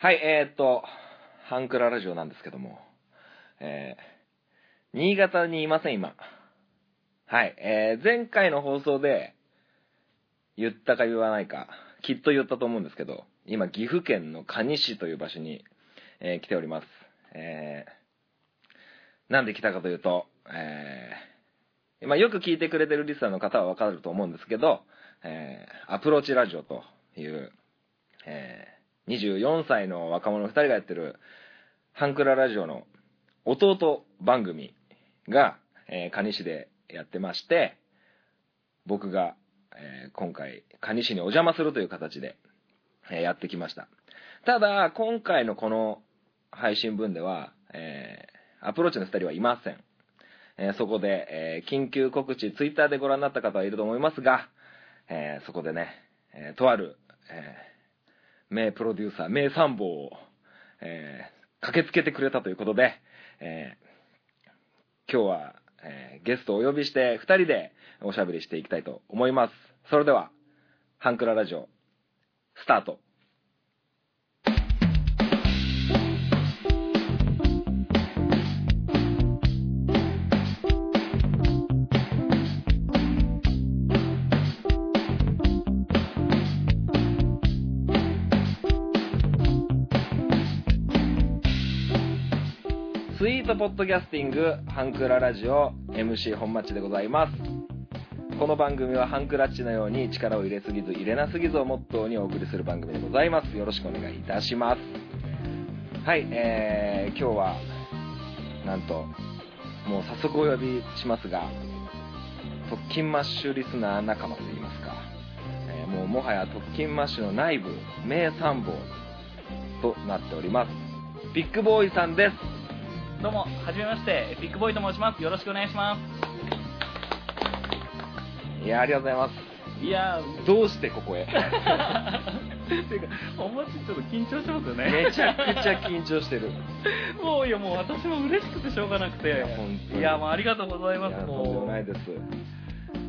はい、えー、っと、ハンクララジオなんですけども、えー、新潟にいません、今。はい、えー、前回の放送で、言ったか言わないか、きっと言ったと思うんですけど、今、岐阜県の可児市という場所に、えー来ております。えー、なんで来たかというと、えー、まあ、よく聞いてくれてるリスナーの方はわかると思うんですけど、えー、アプローチラジオという、えー、24歳の若者2人がやってる、ハンクララジオの弟番組が、えー、蟹市でやってまして、僕が、えー今回、蟹市にお邪魔するという形で、えーやってきました。ただ、今回のこの配信分では、えーアプローチの2人はいません。えそこで、え緊急告知、ツイッターでご覧になった方はいると思いますが、えそこでね、えとある、え名プロデューサー、名参謀を、えー駆けつけてくれたということで、えー今日は、えーゲストをお呼びして2人でおしゃべりしていきたいと思います。それでは、ハンクララジオ、スタート。ッドキャスティングハンクララジオ MC 本町でございます。この番組はハンクラッチのように力を入れすぎず入れなすぎずをモットーにお送りする番組でございます。よろしくお願いいたします。はいえー、今日はなんともう早速お呼びしますが特勤マッシュリスナー仲間といいますか、えーもうもはや特勤マッシュの内部名参謀となっております。ビッグボーイさんです。どうも、はじめまして、ビッグボーイと申します。よろしくお願いしまいやありがとうございますす。いやどうしてここへ？ー、ていうか、お待ちちょっと緊張しますよね。めちゃくちゃ緊張してるもういや、もう私も嬉しくてしょうがなくて。いやもうありがとうございいます。やとんでももう。ないです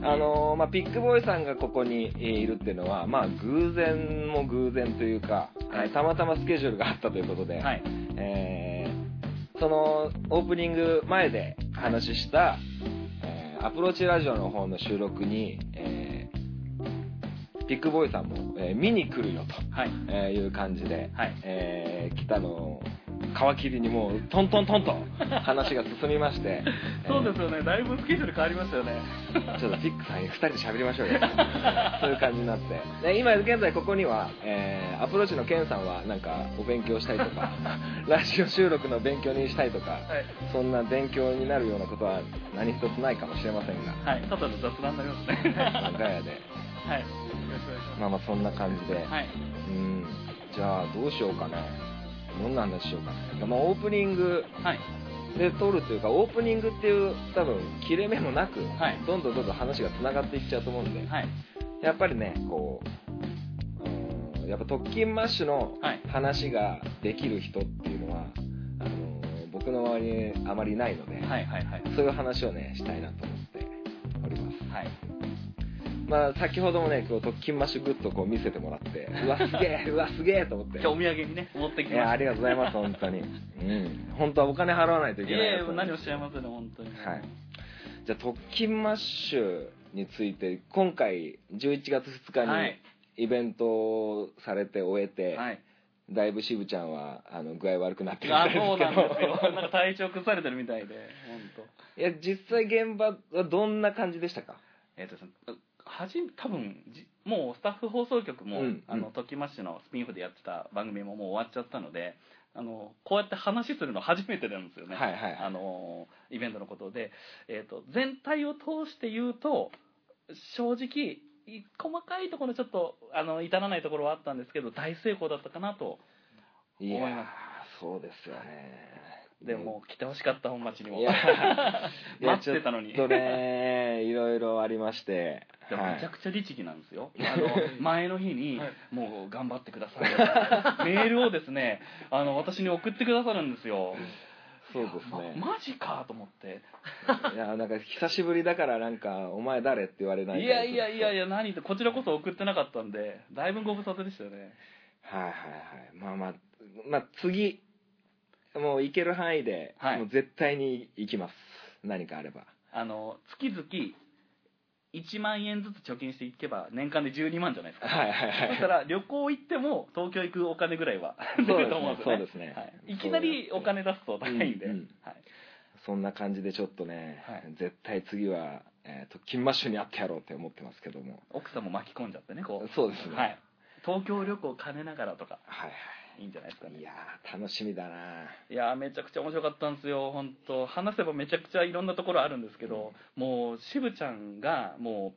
あのーまあ、ピックボーイさんがここにえーいるっていうのは、まあ、偶然も偶然というか、はいえーたまたまスケジュールがあったということで、はい。えーそのオープニング前で話した、えーアプローチラジオの方の収録に、えーピックボーイさんも、えー見に来るよと、はい。えーいう感じで、はい。えー来たのを皮切りにもうトントントンと話が進みまして そうですよね、だいぶスケジュール変わりましたよね。ちょっとピックさんに2人で喋りましょうよ そういう感じになってで今現在ここには、えーアプローチのケンさんはなんかお勉強したりとか ラジオ収録の勉強にしたいとかはい。そんな勉強になるようなことは何一つないかもしれませんがはい。ただの雑談になりますね。ガヤではい。よろしくお願いします。まあまあそんな感じで、はい。うんじゃあどうしようかねどんな話しようかね、まあ、オープニングはい。で撮るというかオープニングっていう多分切れ目もなく、はいどんどんどんどん話がつながっていっちゃうと思うんで、はい。やっぱりねこううんやっぱ特勤マッシュのはい話ができる人っていうのはあの僕の周りにあまりいないので、はい。はい。はい。そういう話をねしたいなと思っておりますはい。まあ先ほどもねこう特勤マッシュグッズをこう見せてもらって うわすげえうわすげえと思って今日お土産にね、持ってきました。いやありがとうございます本当にうん本当はお金払わないといいけないやいや、何をおっしゃいますね、本当に。はいじゃあ特勤マッシュについて今回11月2日にはい。イベントをされて終えて、はい。だいぶ渋ちゃんはあの具合悪くなってるみあたいそうなんですけどですよ。なんか体調崩されてるみたいで、本当。いや実際現場はどんな感じでしたか？えっ、とですね、はじ多分じもうスタッフ放送局も、うんあのトキマッシュのスピンオフでやってた番組ももう終わっちゃったので、あのこうやって話するの初めてなんですよね。はいはいはいあのイベントのことで、えっ、と全体を通して言うと正直い細かいところちょっとあの至らないところはあったんですけど大成功だったかなと。いやー思いまそうですよねでも来てほしかった本町にもいや いや待ってたのにちょっとねいろいろありましてめちゃくちゃ律儀なんですよ。あの前の日にはい、もう頑張ってください。メールをですね、あの私に送ってくださるんですよ。そうですねまマジかと思って。いやなんか久しぶりだからなんか「お前誰?」って言われないいやいやいやいやや、何って、こちらこそ送ってなかったんで、だいぶご無沙汰でしたよね。はいはいはいまあまあまあ、次、もう行ける範囲で、はい。もう絶対に行きます。何かあれば。あの月々1万円ずつ貯金していけば年間で12万じゃないですか。はいはいはい。そしたら旅行行っても東京行くお金ぐらいは出そうですね。ると思うんですよね。そうですね。はい、いきなりお金出すと高いんで、うんうん。はい、そんな感じでちょっとね、はい。絶対次は、えー、と金マッシュに会ってやろうって思ってますけども。奥さんも巻き込んじゃってねこう。そうですね。はい、東京旅行兼ねながらとか。はいいいんじゃないですかはい。ね。いやー、楽しみだな。いやーめちゃくちゃ面白かったんですよ。本当話せばめちゃくちゃいろんなところあるんですけど、もう渋ちゃんがも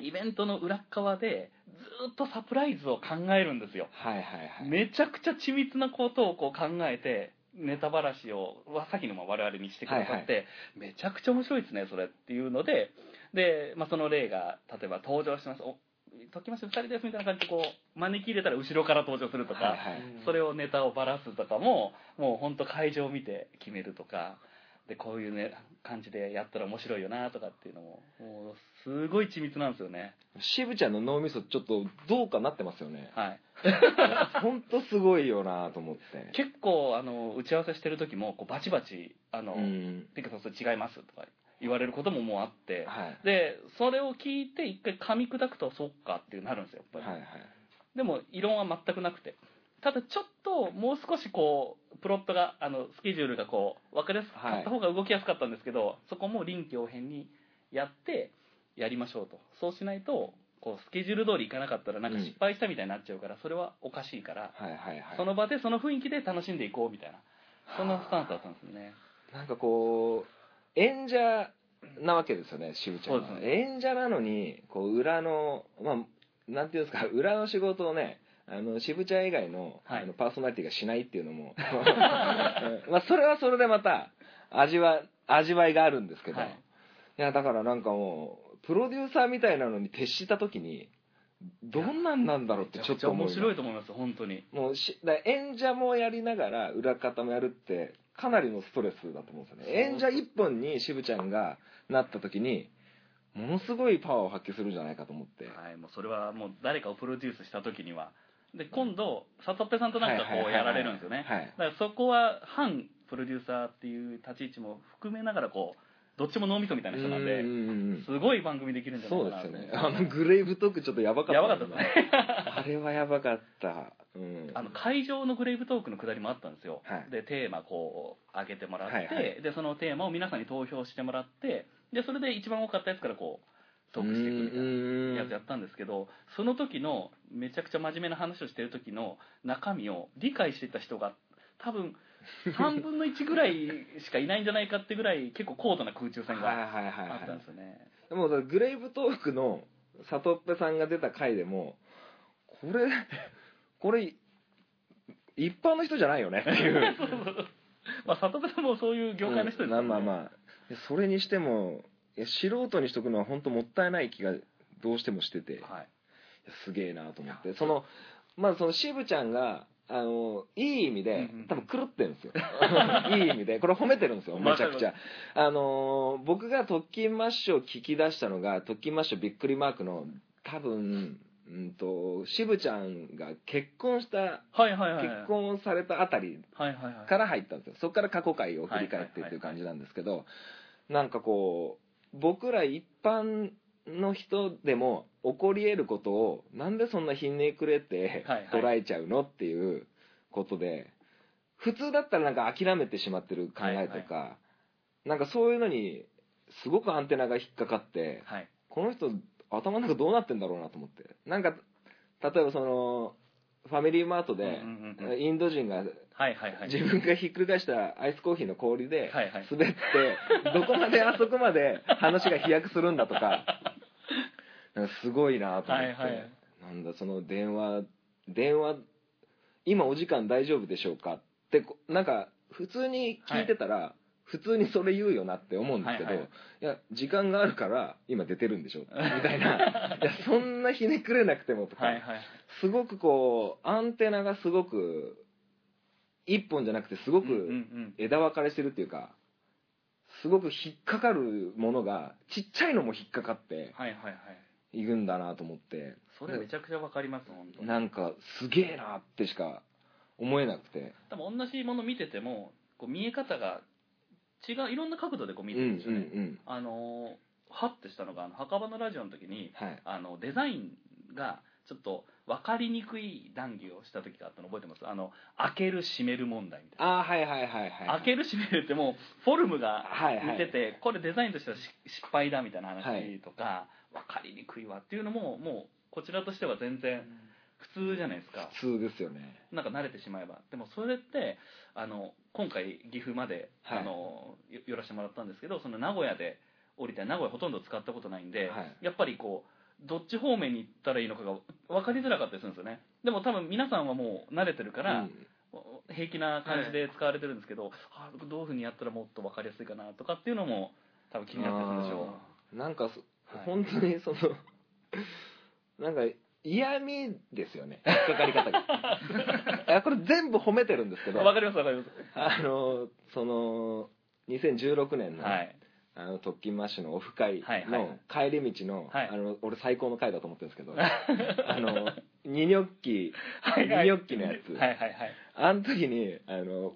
うイベントの裏っ側でずっとサプライズを考えるんですよ。はいはいはい。めちゃくちゃ緻密なことをこう考えてネタばらしをさっきのも我々にしてくださって、めちゃくちゃ面白いですねそれっていうのでで、まあ、その例が例えば登場しますお時まして2人ですみたいな感じでこう招き入れたら後ろから登場するとか、はいはいそれをネタをばらすとかももう本当会場を見て決めるとかでこういうね感じでやったら面白いよなとかっていうのももうすごい緻密なんですよね渋ちゃんの脳みそちょっとどうかなってますよね。はいほんとすごいよなと思って。結構あの打ち合わせしてる時もこうバチバチあの、うん。ピカソそれ違いますとか言われることももうあって、はい。でそれを聞いて一回噛み砕くとそっかってなるんですよやっぱり、はいはい。でも異論は全くなくて。ただちょっともう少しこうプロットがあのスケジュールがこう分かりやすかった方が動きやすかったんですけど、そこも臨機応変にやってやりましょうと。そうしないとこうスケジュール通りいかなかったらなんか失敗したみたいになっちゃうから、それはおかしいから、はいはいはい。その場でその雰囲気で楽しんでいこうみたいな。そんなスタンスだったんですよね。なんかこう、演者なわけですよね、渋ちゃんは。演者なのに、こう、裏の、まあ、なんていうんですか、裏の仕事をね、あの、渋ちゃん以外の,、はい。あのパーソナリティがしないっていうのも、うん。まあ、それはそれでまた、味は、味わいがあるんですけど、はい。い、や、だからなんかもう、プロデューサーみたいなのに徹した時に、どんなんなんだろうってちょっと思面白いいと思います本当に。もうしだ演者もやりながら裏方もやるってかなりのストレスだと思うんですよね。演者一本に渋ちゃんがなった時にものすごいパワーを発揮するんじゃないかと思って。はい、もうそれはもう誰かをプロデュースした時には。で今度サトッペさんとなんかこうやられるんですよね。はい。だからそこは反プロデューサーっていう立ち位置も含めながらこうどっちも脳みそみたいな人なんでうんうんうんすごい番組できるんじゃないそうかなですよね。あのグレイブトークちょっとやばかった。やばかった。ですねあれはやばかった。うん。あの会場のグレイブトークのくだりもあったんですよ、はい。でテーマこう上げてもらって、はいはい。でそのテーマを皆さんに投票してもらってでそれで一番多かったやつからこうトークしていくみたいなうんやつやったんですけどその時のめちゃくちゃ真面目な話をしてる時の中身を理解してた人が多分3分の1ぐらいしかいないんじゃないかってぐらい結構高度な空中戦はいがあったんはですよね。いでもグレイブトークのサトッペさんが出た回でもこれ これ一般の人じゃないよねっていう。まあ里部さんもそういう業界の人ですうんまあまあまあ。それにしても素人にしとくのは本当もったいない気がどうしてもしてて。はい。すげえなと思って。そのまあその渋ちゃんがあのいい意味で多分狂ってるんですよ。いい意味で。これ褒めてるんですよめちゃくちゃ。あの僕が特勤マッシュを聞き出したのが特勤マッシュびっくりマークの多分うんと渋ちゃんが結婚したはいはいはい。結婚されたあたりから入ったんですよ。そこから過去回を振り返ってっていう感じなんですけどなんかこう僕ら一般の人でも起こり得ることをなんでそんなひねくれてはいはい。捉えちゃうのっていうことで普通だったらなんか諦めてしまってる考えとかなんかそういうのにすごくアンテナが引っかかってはい。この人頭の中どうなってんだろうなと思って。なんか例えばそのファミリーマートでうんうんうんうん。インド人がはいはいはい。自分がひっくり返したアイスコーヒーの氷ではいはい。滑ってどこまで あそこまで話が飛躍するんだとか。なんかすごいなと思って、はいはい。なんだその電話電話今お時間大丈夫でしょうかってこなんか普通に聞いてたら、普通にそれ言うよなって思うんですけど、はいいはい。や時間があるから今出てるんでしょ みたいな。いやそんなひねくれなくてもとか、はいはい。すごくこうアンテナがすごく一本じゃなくてすごくん枝分かれしてるっていうかすごく引っかかるものがちっちゃいのも引っかかってはいはいはい。いくんだなと思って。それめちゃくちゃわかります本当に。なんかすげえなってしか思えなくて。多分同じもの見ててもこう見え方が違ういろんな角度でこう見てるんですよね、うんうんうん。あのーハッてしたのがあの墓場のラジオの時にはい。あのデザインがちょっと分かりにくい談義をした時があったの覚えてます？あの開ける閉める問題みたいな。ああはいはいはいはい開ける閉めるってもうフォルムがはいはい。似てて、これデザインとしてはし失敗だみたいなはい話とか、分かりにくいわっていうのももうこちらとしては全然普通じゃないですか。普通ですよね。なんか慣れてしまえば。でもそれってあの今回岐阜まで、はい。あのよ寄らせてもらったんですけどその名古屋で降りて名古屋ほとんど使ったことないんで、はい。やっぱりこうどっち方面に行ったらいいのかが分かりづらかったりするんですよね。でも多分皆さんはもう慣れてるから、うん。平気な感じで使われてるんですけど、あどういうふうにやったらもっと分かりやすいかなとかっていうのも多分気になってるんでしょ。あー。なんかそ、はい。本当にその なんか嫌味ですよね。引っかかり方が。これ全部褒めてるんですけうど分かります分かりまあのその2016年の,、すはいあの特勤マッシュのオフ会はいはい。の帰り道の,、はい。あの俺最高の回だと思ってるんですけど あの二ニョッキはいはい。二ニョッキのやつ、はいはいはい。あの時にあの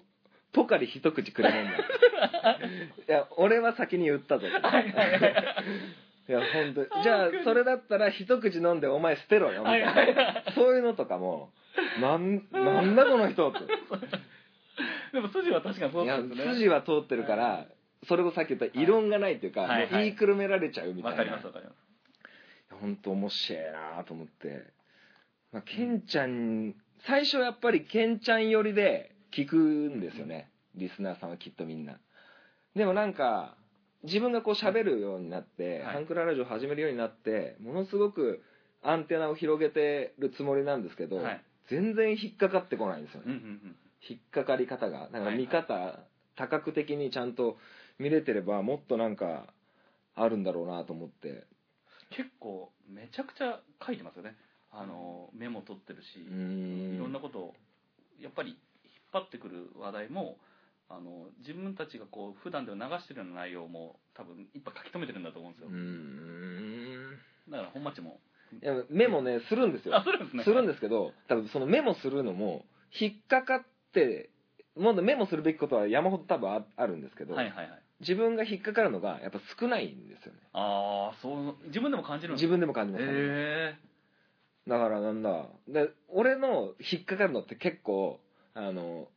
ポカリ一口くれないんだ いや俺は先に言ったぞ。はいはいはい。いや本当じゃあそれだったら一口飲んでお前捨てろよみたいな、はいはいそういうのとかもなんなんだこの人って。でも筋は確かにそういやなんですね。筋は通ってるからそれこそさっき言った異論がないっていうか、はいはい。もう言いくるめられちゃうみたいな。わかりますわかります。本当面白いなと思って、まあ、ケンちゃん最初やっぱりケンちゃん寄りで聞くんですよね。リスナーさんはきっとみんな。でもなんか自分がこう喋るようになって、はい。ハンクララジオ始めるようになってものすごくアンテナを広げてるつもりなんですけど、はい。全然引っかかってこないんですよね、うんうんうん。引っかかり方が。だから見はい方、多角的にちゃんと見れてればもっとなんかあるんだろうなと思って。結構めちゃくちゃ書いてますよね。あのメモ取ってるしいろんなことをやっぱり引っ張ってくる話題もあの自分たちがこう普段では流してるような内容も多分いっぱい書き留めてるんだと思うんですよ。だから本町も。いやメモねするんですよ。あするんですね。するんですけど多分そのメモするのも引っかかってもっとメモするべきことは山ほど多分ああるんですけど、はいはいはい自分が引っかかるのがやっぱ少ないんですよね。ああそう自分でも感じるんです自分でも感じます、へえだからなんだ。で俺の引っかかるのって結構あの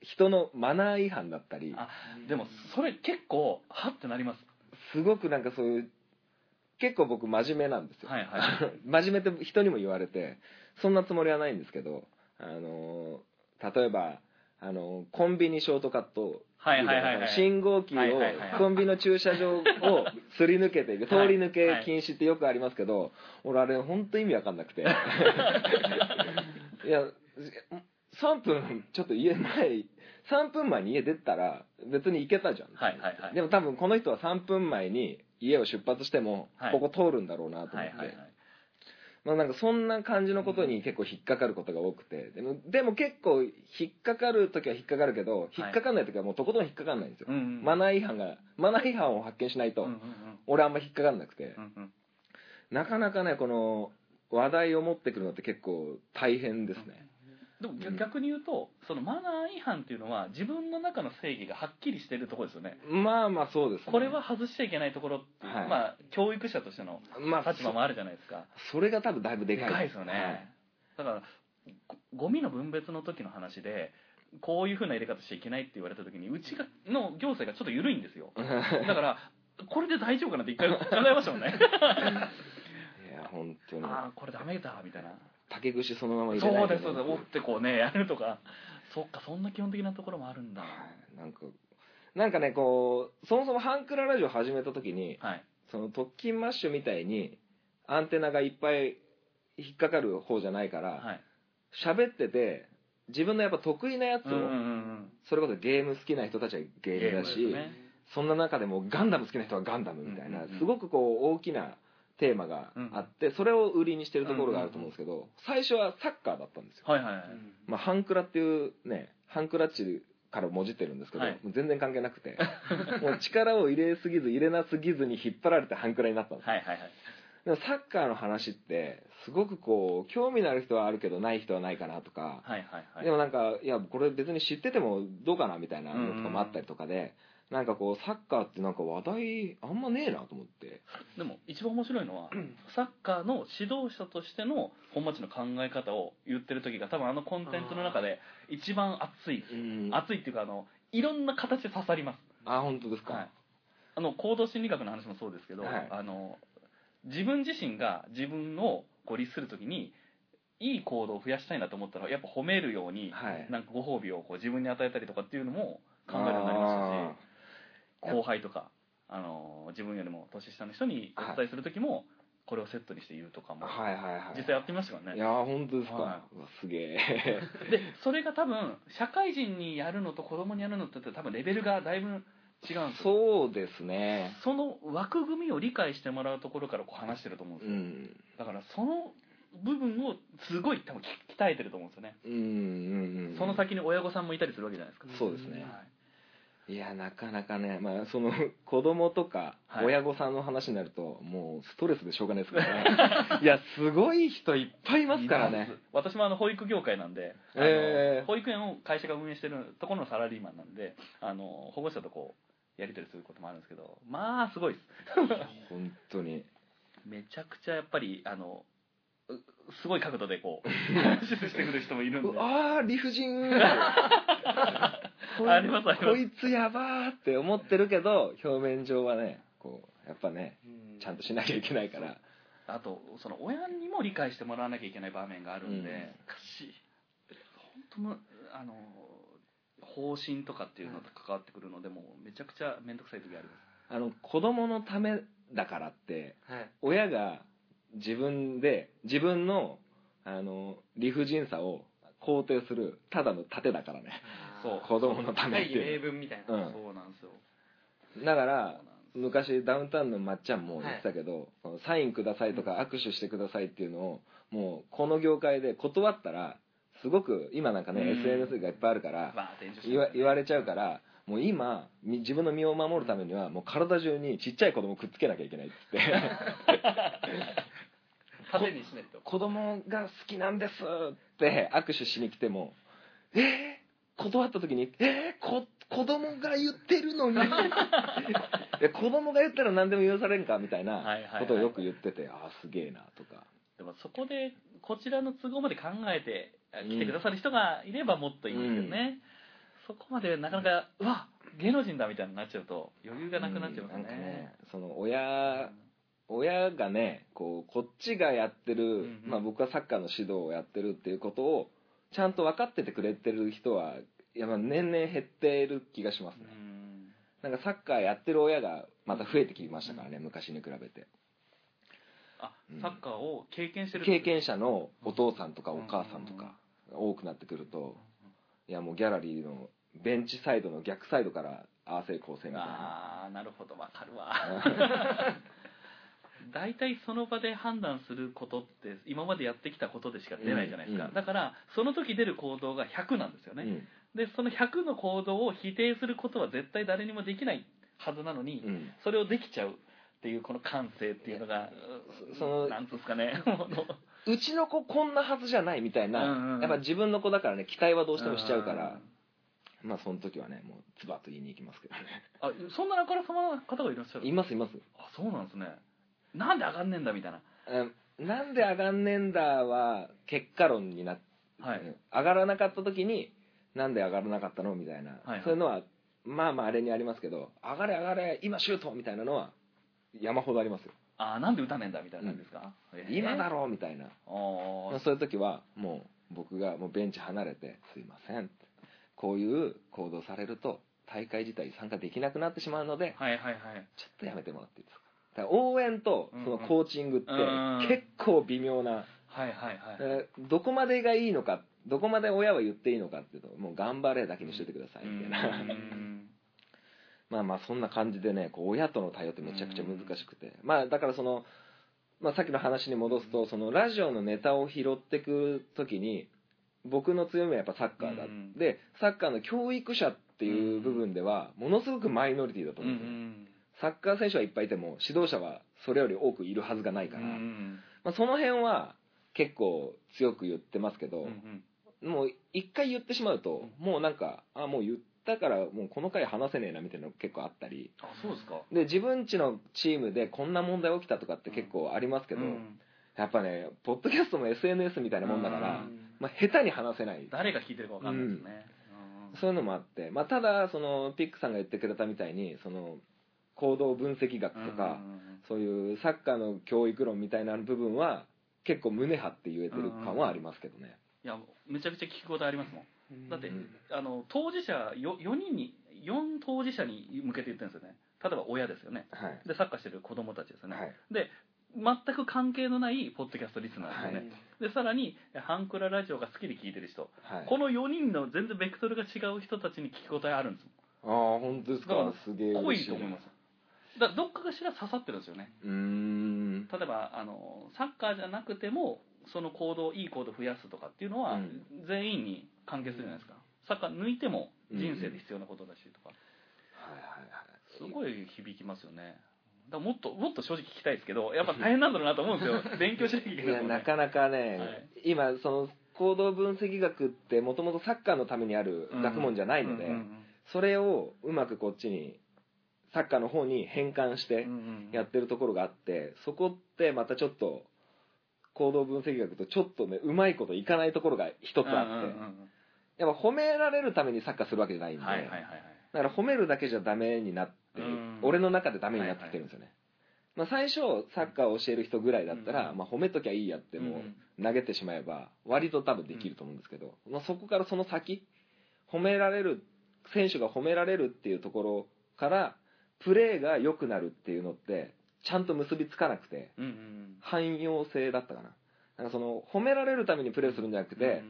人のマナー違反だったりあでもそれ結構はってなります。すごくなんかそういう結構僕真面目なんですよ、はいはい。真面目って人にも言われてそんなつもりはないんですけどあの例えばあのコンビニショートカット。はいはいはいはい。信号機をはいはいはいコンビニの駐車場をすり抜けていく。通り抜けはい禁止ってよくありますけど俺あれ本当意味わかんなくて。いや3分ちょっと家前3分前に家出たら別に行けたじゃん、はいはいはい。でも多分この人は3分前に家を出発してもはい。ここ通るんだろうなと思って、はいはいはいまあなんかそんな感じのことに結構引っかかることが多くて。でもでも結構引っかかる時は引っかかるけど引っかかんない時はもうとことん引っかかんないんですよ、うんうんマナー違反がマナー違反を発見しないと、俺あんま引っかかんなくて、うんうん。なかなかねこの話題を持ってくるのって結構大変ですね、でも逆逆に言うとそのマナー違反っていうのは自分の中の正義がはっきりしてるところですよね。まあまあそうですね。これは外しちゃいけないところっていう、はい。まあ教育者としてのまあ立場もあるじゃないですか。そそれが多分だいぶでかいです。よね、だからゴゴミの分別の時の話でこういうふうな入れ方しちゃいけないって言われた時にうちがの行政がちょっと緩いんですよ。は いだからこれで大丈夫かなって一回考えましたもんね。いや本当に。ああこれダメだみたいな竹串そのまま入れないそうですそうです。折ってこうねやるとか。そっかそんな基本的なところもあるんだ。はい。なんかなんかねこうそもそもハンクララジオ始めた時にはい。その特勤マッシュみたいにアンテナがいっぱい引っかかる方じゃないからはい。喋、ってて自分のやっぱ得意なやつを、うんうんうんそれこそゲーム好きな人たちはゲームだし、ね。そんな中でもガンダム好きな人はガンダムみたいな、うんうんうん。すごくこう大きなテーマがあって、それを売りにしてるところがあると思うんですけど、最初はサッカーだったんですよ、はいはいはい。まあ、ハンクラっていうねハンクラッチからもじってるんですけど、はい。全然関係なくて もう力を入れすぎず入れなすぎずに引っ張られてハンクラになったんですはいはいはい。でもサッカーの話ってすごくこう興味のある人はあるけどない人はないかなとか、はいはいはい。でもなんかいやこれ別に知っててもどうかなみたいなのとかもあったりとかで、なんかこうサッカーってなんか話題あんまねえなと思って。でも一番面白いのはサッカーの指導者としての本町の考え方を言ってる時が多分あのコンテンツの中で一番熱い。うん。熱いっていうかあのいろんな形で刺さります。あ本当ですか、はい、あの行動心理学の話もそうですけど、はい。あの自分自身が自分をこう律するときにいい行動を増やしたいなと思ったらやっぱ褒めるように、はい。なんかご褒美をこう自分に与えたりとかっていうのも考えるようになりましたし後輩とかあの自分よりも年下の人にお伝えする時も、これをセットにして言うとかも、はいはいはい。実際やってみましたからね。いやー本当ですか、はうわすげえ。でそれが多分社会人にやるのと子供にやるのって多分レベルがだいぶ違うんですよ。そうですね。その枠組みを理解してもらうところからこう話してると思うんでうすよ、ん。だからその部分をすごい多分き鍛えてると思うんですよね、うんうんうん。その先に親御さんもいたりするわけじゃないですか、そうですね。はいいやなかなかねまあその 子供とかはい。親御さんの話になると、もうストレスでしょうがないですからね。いやすごい人いっぱいいますからね。私もあの保育業界なんで、あのえー保育園を会社が運営してるところのサラリーマンなんであの保護者とこうやり取りすることもあるんですけどまあすごいです。本当に。めちゃくちゃやっぱりあのうすごい角度でこう話してくる人もいるんで。ああ理不尽こいありますあります。こいつやばーって思ってるけど表面上はねこうやっぱねうん。ちゃんとしなきゃいけないから。あとその親にも理解してもらわなきゃいけない場面があるんで、うん。難しい。本当のあの方針とかっていうのと関わってくるのでもうめちゃくちゃ面倒くさい時あります。あの子供のためだからってはい。親が自分で自分のあの理不尽さを肯定するただの盾だからねそう。子供のためっていう。分みたいな、うん。そうなんですよ。だから昔ダウンタウンのまっちゃんも言ってたけど、サインくださいとか握手してくださいっていうのをもうこの業界で断ったらすごく今なんかね、うん。SNS がいっぱいあるからバーって炎上して言わ言われちゃうからもう今み自分の身を守るためにはもう体中にちっちゃい子供くっつけなきゃいけないっつって。縦にしないと。子供が好きなんですって握手しに来てもえー、断った時にえー、こ子供が言ってるのに 子供が言ったら何でも許されんかみたいなことをよく言ってて、ああすげえなとか。でもそこでこちらの都合まで考えて来てくださる人がいればもっといいんですけどね、そこまでなかなかうわ芸能人だみたいになっちゃうと余裕がなくなっちゃいますね,、うんなんかねその親親がねこうこっちがやってる、んうん。まあ、僕はサッカーの指導をやってるっていうことをちゃんと分かっててくれてる人はやっぱ年々減ってる気がしますね、うん。なんかサッカーやってる親がまた増えてきましたからね、昔に比べて。あうん。サッカーを経験してる経験者のお父さんとかお母さんとか多くなってくるといやもうギャラリーのベンチサイドの逆サイドからああせいこうせいみたいな。ああなるほどわかるわ 大体その場で判断することって今までやってきたことでしか出ないじゃないですか、うんうんだからその時出る行動が100なんですよね、うん。でその100の行動を否定することは絶対誰にもできないはずなのに、うん。それをできちゃうっていうこの感性っていうのがそそのなんつうんですかね。も ううちの子こんなはずじゃないみたいな、うんうんやっぱ自分の子だからね期待はどうしてもしちゃうから、まあその時はねもうズバッと言いに行きますけどね。あそんなあからさまな方がいらっしゃるいますいます。あそうなんですねなんで上がんねえんだみたいな。うん。なんで上がんねえんだは結果論になって、はい。上がらなかった時になんで上がらなかったのみたいな、はいはい。そういうのはまあまああれにありますけど上がれ上がれ今シュートみたいなのは山ほどありますよ、あなんで打たねえんだみたいな感じですか、えー今だろうみたいな。そういう時はもう僕がもうベンチ離れて「すいません」こういう行動されると大会自体参加できなくなってしまうのではいはいはい。ちょっとやめてもらっていいですか？だから応援とそのコーチングってうん結構微妙な、はいはいはいえーどこまでがいいのかどこまで親は言っていいのかっていうともう頑張れだけにしといてくださいみたいな。うん まあまあそんな感じでねこう親との対応ってめちゃくちゃ難しくて。まあだからその、まあ、さっきの話に戻すとそのラジオのネタを拾ってく時に僕の強みはやっぱサッカーだ、うんでサッカーの教育者っていう部分ではものすごくマイノリティだと思うんですよ、んサッカー選手はいっぱいいても指導者はそれより多くいるはずがないから、うんまあ、その辺は結構強く言ってますけど、うんもう一回言ってしまうと、もうなんかあもう言ったからもうこの回話せねえなみたいなの結構あったり。あそうですか。で自分ちのチームでこんな問題起きたとかって結構ありますけど、うん。やっぱねポッドキャストも SNS みたいなもんだから、うん。まあ、下手に話せない。誰が聞いてるかわかんないですね、うん。そういうのもあって、まあ、ただそのピックさんが言ってくれたみたいにその行動分析学とか、うんそういうサッカーの教育論みたいな部分は結構胸張って言えてる感はありますけどね、いやめちゃくちゃ聞くことありますもん。だって、うんあの当事者よ4人に4当事者に向けて言ってるんですよね。例えば親ですよね。はい。でサッカーしてる子供たちですよね、はい。で全く関係のないポッドキャストリスナーですよね、でさらにハンクララジオが好きで聞いてる人、はい。この4人の全然ベクトルが違う人たちに聞き応えあるんですああ本当ですだかすげえもん濃いと思いますだからどっかがしら刺さってるんですよね。うーん。例えばあのサッカーじゃなくてもその行動いい行動を増やすとかっていうのは、うん。全員に関係するじゃないですか。サッカー抜いても人生で必要なことだしとか、はいはいはい。すごい響きますよね。だもっともっと正直聞きたいですけどやっぱ大変なんだろうなと思うんですよ。勉強しなきゃいけいないね。やなかなかね、はい。今その行動分析学ってもともとサッカーのためにある学問じゃないので、それをうまくこっちにサッカーの方に変換してやってるところがあってそこってまたちょっと行動分析学とちょっとねうまいこといかないところが一つあって、やっぱ褒められるためにサッカーするわけじゃないんで、だから褒めるだけじゃダメになって俺の中でダメになってきてるんですよね、まあ、最初サッカーを教える人ぐらいだったら、うん。まあ、褒めときゃいいやってもう投げてしまえば割と多分できると思うんですけど、まあ、そこからその先褒められる選手が褒められるっていうところからプレーが良くなるっていうのってちゃんと結びつかなくてうんうん汎用性だったかな。なんかその褒められるためにプレーするんじゃなくうんて、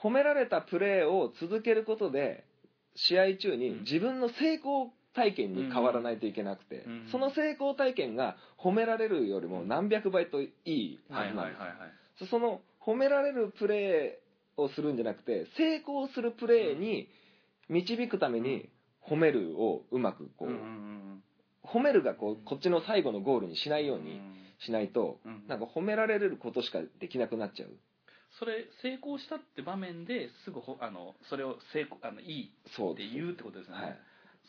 褒められたプレーを続けることで試合中に自分の成功体験に変わらないといけなくて、うんその成功体験が褒められるよりも何百倍といいははいずなんです、はいはいはいその褒められるプレーをするんじゃなくて成功するプレーに導くために褒めるをうまくこう、うんうんうん褒めるがこうこっちの最後のゴールにしないようにうんしないと、うんなんか褒められることしかできなくなっちゃう。それ成功したって場面ですぐほあのそれを成功あのいいって言うってことですよね、はい。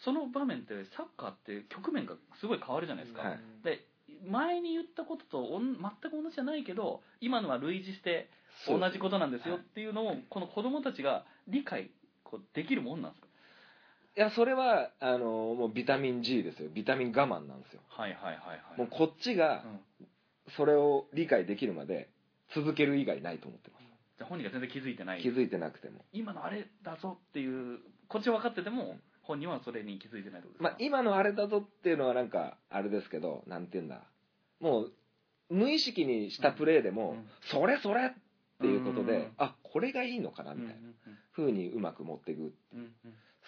その場面ってサッカーって局面がすごい変わるじゃないですか、はい。で前に言ったことと全く同じじゃないけど今のは類似して同じことなんですよっていうのをこの子供たちが理解こうできるもんなんですか？いやそれはあのもうビタミン G ですよ。ビタミン我慢なんですよ。はいはいはいはい。もうこっちがうん。それを理解できるまで続ける以外ないと思ってまじゃあ本人が全然気づいてない。す気づいてなくても。今のあれだぞっていうこっちは分かってても本人はそれに気づいてないってことですか、まあ今のあれだぞっていうのはなんかあれですけどなんて言うんだ。もう無意識にしたプレーでも、うん。それそれっていうことで、うん。あこれがいいのかなみたいな風にうまく持っていく。うんうん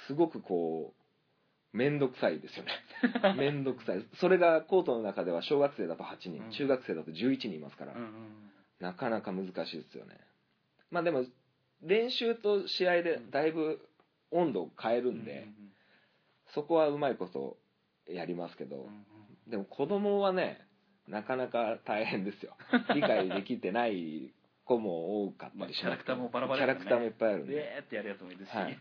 すごくこう面倒くさいですよね。面倒くさい。それがコートの中では小学生だと8人、うん。中学生だと11人いますから、うんうんなかなか難しいですよね。まあでも練習と試合でだいぶ温度を変えるんで、そこはうまいことやりますけど、うんうん。でも子供はねなかなか大変ですよ。理解できてない子も多かったりします。まあキャラクターもバラバラキャラクターもいっぱいあるんで。でえーってやるやつもいるし、はい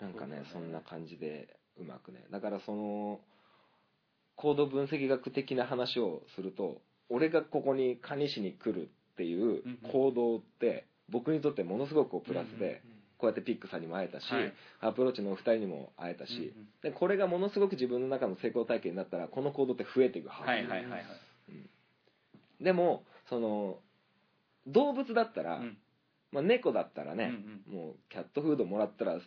なんかねそんな感じでうまくね。だからその行動分析学的な話をすると俺がここに蟹市に来るっていう行動って僕にとってものすごくプラスでこうやってピックさんにも会えたし、はい。アプローチのお二人にも会えたし、うんうんでこれがものすごく自分の中の成功体験になったらこの行動って増えていくはず、はいはいはいはい。でもその動物だったら、うん。まあ、猫だったらね、もうキャットフードもらったら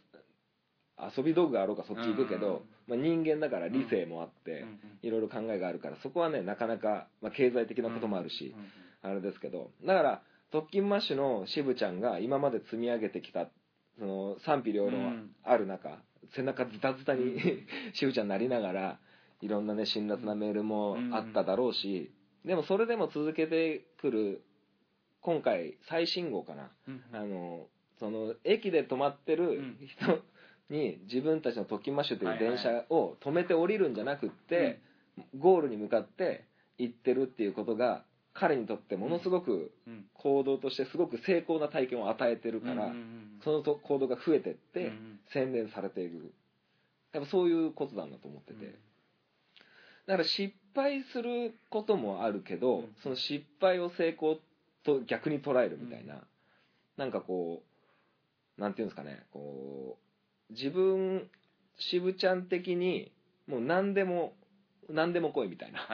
遊び道具があろうかそっち行くけど、まあ、人間だから理性もあって、いろいろ考えがあるからそこはねなかなか、まあ、経済的なこともあるし、うんあれですけど。だからトッキンマッシュの渋ちゃんが今まで積み上げてきたその賛否両論ある中、背中ズタズタに 渋ちゃんなりながらいろんなね辛辣なメールもあっただろうし、でもそれでも続けてくる今回最新号かな、うんあのその駅で止まってる人に自分たちのトッキンマッシュという電はい。車を止めて降りるんじゃなくって、ゴールに向かって行ってるっていうことが彼にとってものすごくうん。行動としてすごく成功な体験を与えてるから、そのと行動が増えてって、うん洗練されているやっぱそういうことなんだと思ってて、うん。だから失敗することもあるけど、うん。その失敗を成功と逆に捉えるみたいな、なんかこうなんていうんですかねこう自分渋ちゃん的にもう何でも何でも来いみたいな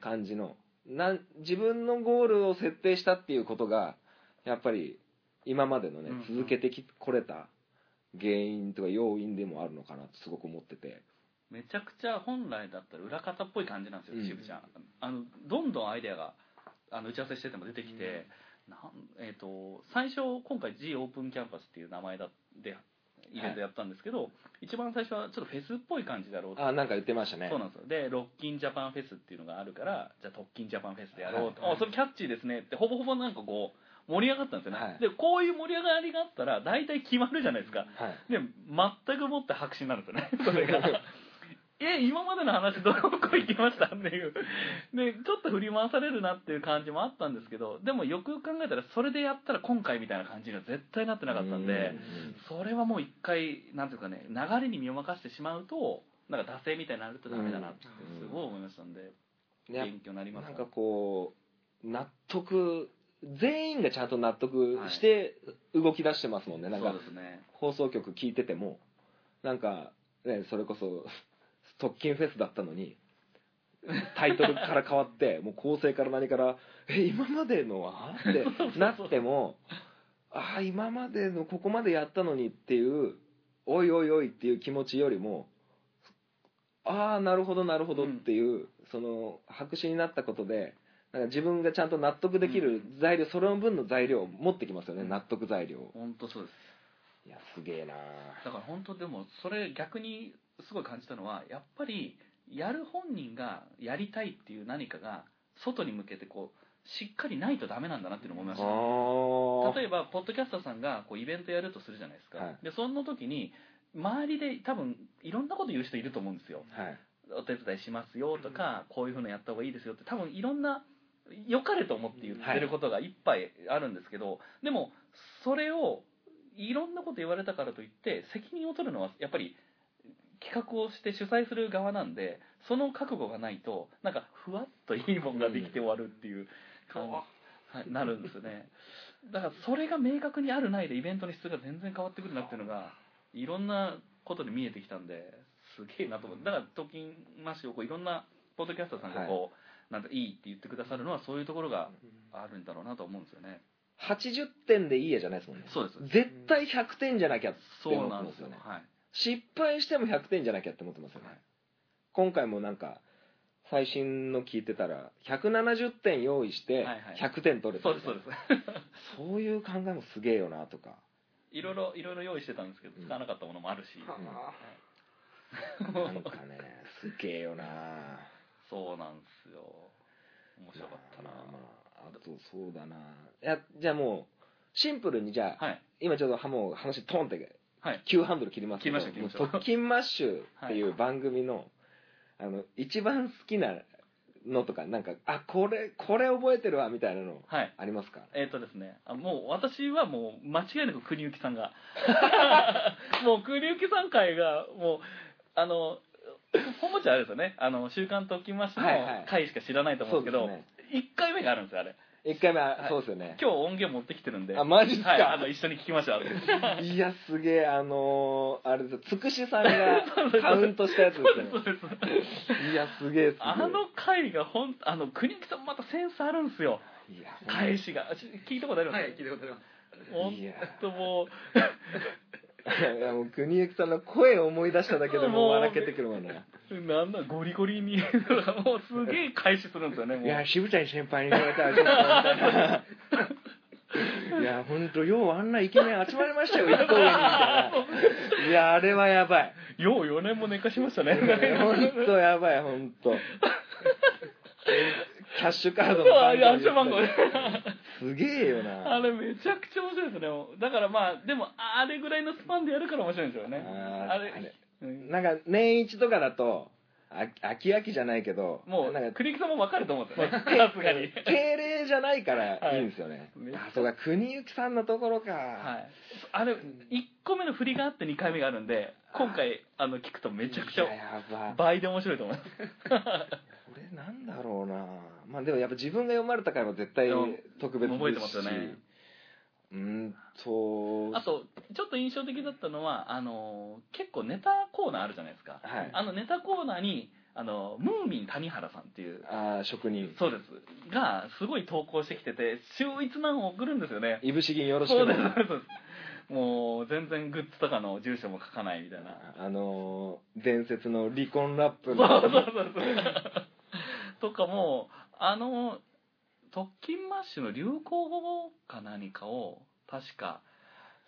感じのなん自分のゴールを設定したっていうことがやっぱり今までのね、うん続けてきこれた原因とか要因でもあるのかなとすごく思ってて。めちゃくちゃ本来だったら裏方っぽい感じなんですよ、うん。渋ちゃん。あのどんどんアイデアがあの打ち合わせしてても出てきて、なんえー、と最初今回 G オープンキャンパスっていう名前だでイベントやったんですけど、一番最初はちょっとフェスっぽい感じだろうと。あなんか言ってましたね。そうなんですよ。でロッキンジャパンフェスっていうのがあるからじゃあ特勤ジャパンフェスでやろうと、はいあそれキャッチーですねってほぼほぼなんかこう盛り上がったんですよね、はい。でこういう盛り上がりがあったら大体決まるじゃないですか。はい。で全くもって白紙になるんですよね。それがえ今までの話どこ行きましたっていう。でちょっと振り回されるなっていう感じもあったんですけどでもよく考えたらそれでやったら今回みたいな感じには絶対なってなかったんでそれはもう一回なんていうかね流れに身を任せてしまうとなんか惰性みたいになるとダメだなってすごい思いましたんで勉強になりますなんかこう納得全員がちゃんと納得して動き出してますもんね、なんそうかですね。放送局聞いててもなんか、ね、それこそ特勤フェスだったのにタイトルから変わって もう構成から何から「え今までのは?」ってなっても「ああ今までのここまでやったのに」っていう「おいおいおい」っていう気持ちよりも「ああなるほどなるほど」っていう、その白紙になったことでなんか自分がちゃんと納得できる材料、それの分の材料を持ってきますよね、うん。納得材料を。本当そうです。いやすげえなだから本当でもそれ逆にすごい感じたのはやっぱりやる本人がやりたいっていう何かが外に向けてこうしっかりないとダメなんだなっていうのを思いました。あ例えばポッドキャスターさんがこうイベントやるとするじゃないですか、はい。でその時に周りで多分いろんなこと言う人いると思うんですよはい。お手伝いしますよとか、こういうふうのやった方がいいですよって多分いろんな良かれと思って言ってることがいっぱいあるんですけど、でもそれをいろんなこと言われたからといって責任を取るのはやっぱり企画をして主催する側なんでその覚悟がないとなんかふわっといいもんができて終わるっていう感じ、はい、なるんですよね。だからそれが明確にあるないでイベントの質が全然変わってくるなっていうのがいろんなことで見えてきたんですげえなと思って。だから「トキンマッシュ」をこういろんなポッドキャスターさんがこう、なんかいいって言ってくださるのはそういうところがあるんだろうなと思うんですよね。80点でいいやじゃないですもんね。そうです。絶対100点じゃなきゃってそう思なんですよってますよ。ねはい失敗しても100点じゃなきゃって思ってますよね、はい今回もなんか最新の聞いてたら170点用意してはいはい。100点取れたそうですそうです。そういう考えもすげえよなとか。いろいろいろいろ用意してたんですけどうん。使わなかったものもあるし、ははいなんかねすげえよな。そうなんですよ。面白かったな、まあまああとそうだな。いやじゃあもうシンプルにじゃあ、はい。今ちょうどもう話トンってはい。急ハンドル切りますけど切りました切りました。もうトッキンマッシュっていう番組の,、あの一番好きなのとかなんかあこれこれ覚えてるわみたいなのはい。ありますか？えっ、とですねあもう私はもう間違いなく国行さんが もう国行さん回がもうあの本持ちはあれですよね。あの「週刊トッキンマッシュ」はいはい。の回しか知らないと思うんですけど、そうですね。1回目があるんですよあれ一回目は、はい。そうですよね。今日音源持ってきてるんで。あマジっすか？はい、あの一緒に聞きましょう。いやすげえあのーあれですつくしさんが カウントしたやつですよね。そうですいやすげえすげえあの回がほんあの国木さんまたセンスあるんですよ。いや返しが。し聞いたことあります？はい、聞いたことあります。ほんいやともういやもう国行さんの声を思い出しただけでもう笑けてくるもんね。なんだゴリゴリにもうすげえ返しするんですよねもう。いや渋谷先輩に言われたらちょっとみたいな。いや本当ようあんなイケメン集まりましたよ一個上に。みたいないやあれはやばい。よう4年も寝かしましたね。本当やばい本当 キャッシュカードの番号暗証番号すげえよな。あれめちゃくちゃ面白いですね。だからまあでもあれぐらいのスパンでやるから面白いんですよね。あれあれ。うん。なんか年一とかだとあ秋秋じゃないけどもうなんか栗木さんも分かると思うんですよね。まあさすがに。敬礼じゃないからい。いんですよね、はいあそうか国行さんのところか、はい。あれ1個目の振りがあって2回目があるんで今回あの聞くとめちゃくちゃ倍で面白いと思います。これなんだろうな。まあでもやっぱ自分が読まれた回は絶対特別ですし。覚えてますよね。うーんとあとちょっと印象的だったのはあの結構ネタコーナーあるじゃないですか、はい。あのネタコーナーにあのムーミン谷原さんっていうあー職人。そうです。がすごい投稿してきてて秀逸なのを送るんですよね。いぶし銀よろしくそうですそうです。もう全然グッズとかの住所も書かないみたいな。あのー伝説の離婚ラップそうのそうそうそう。とかもあの特勤マッシュの流行語か何かを確か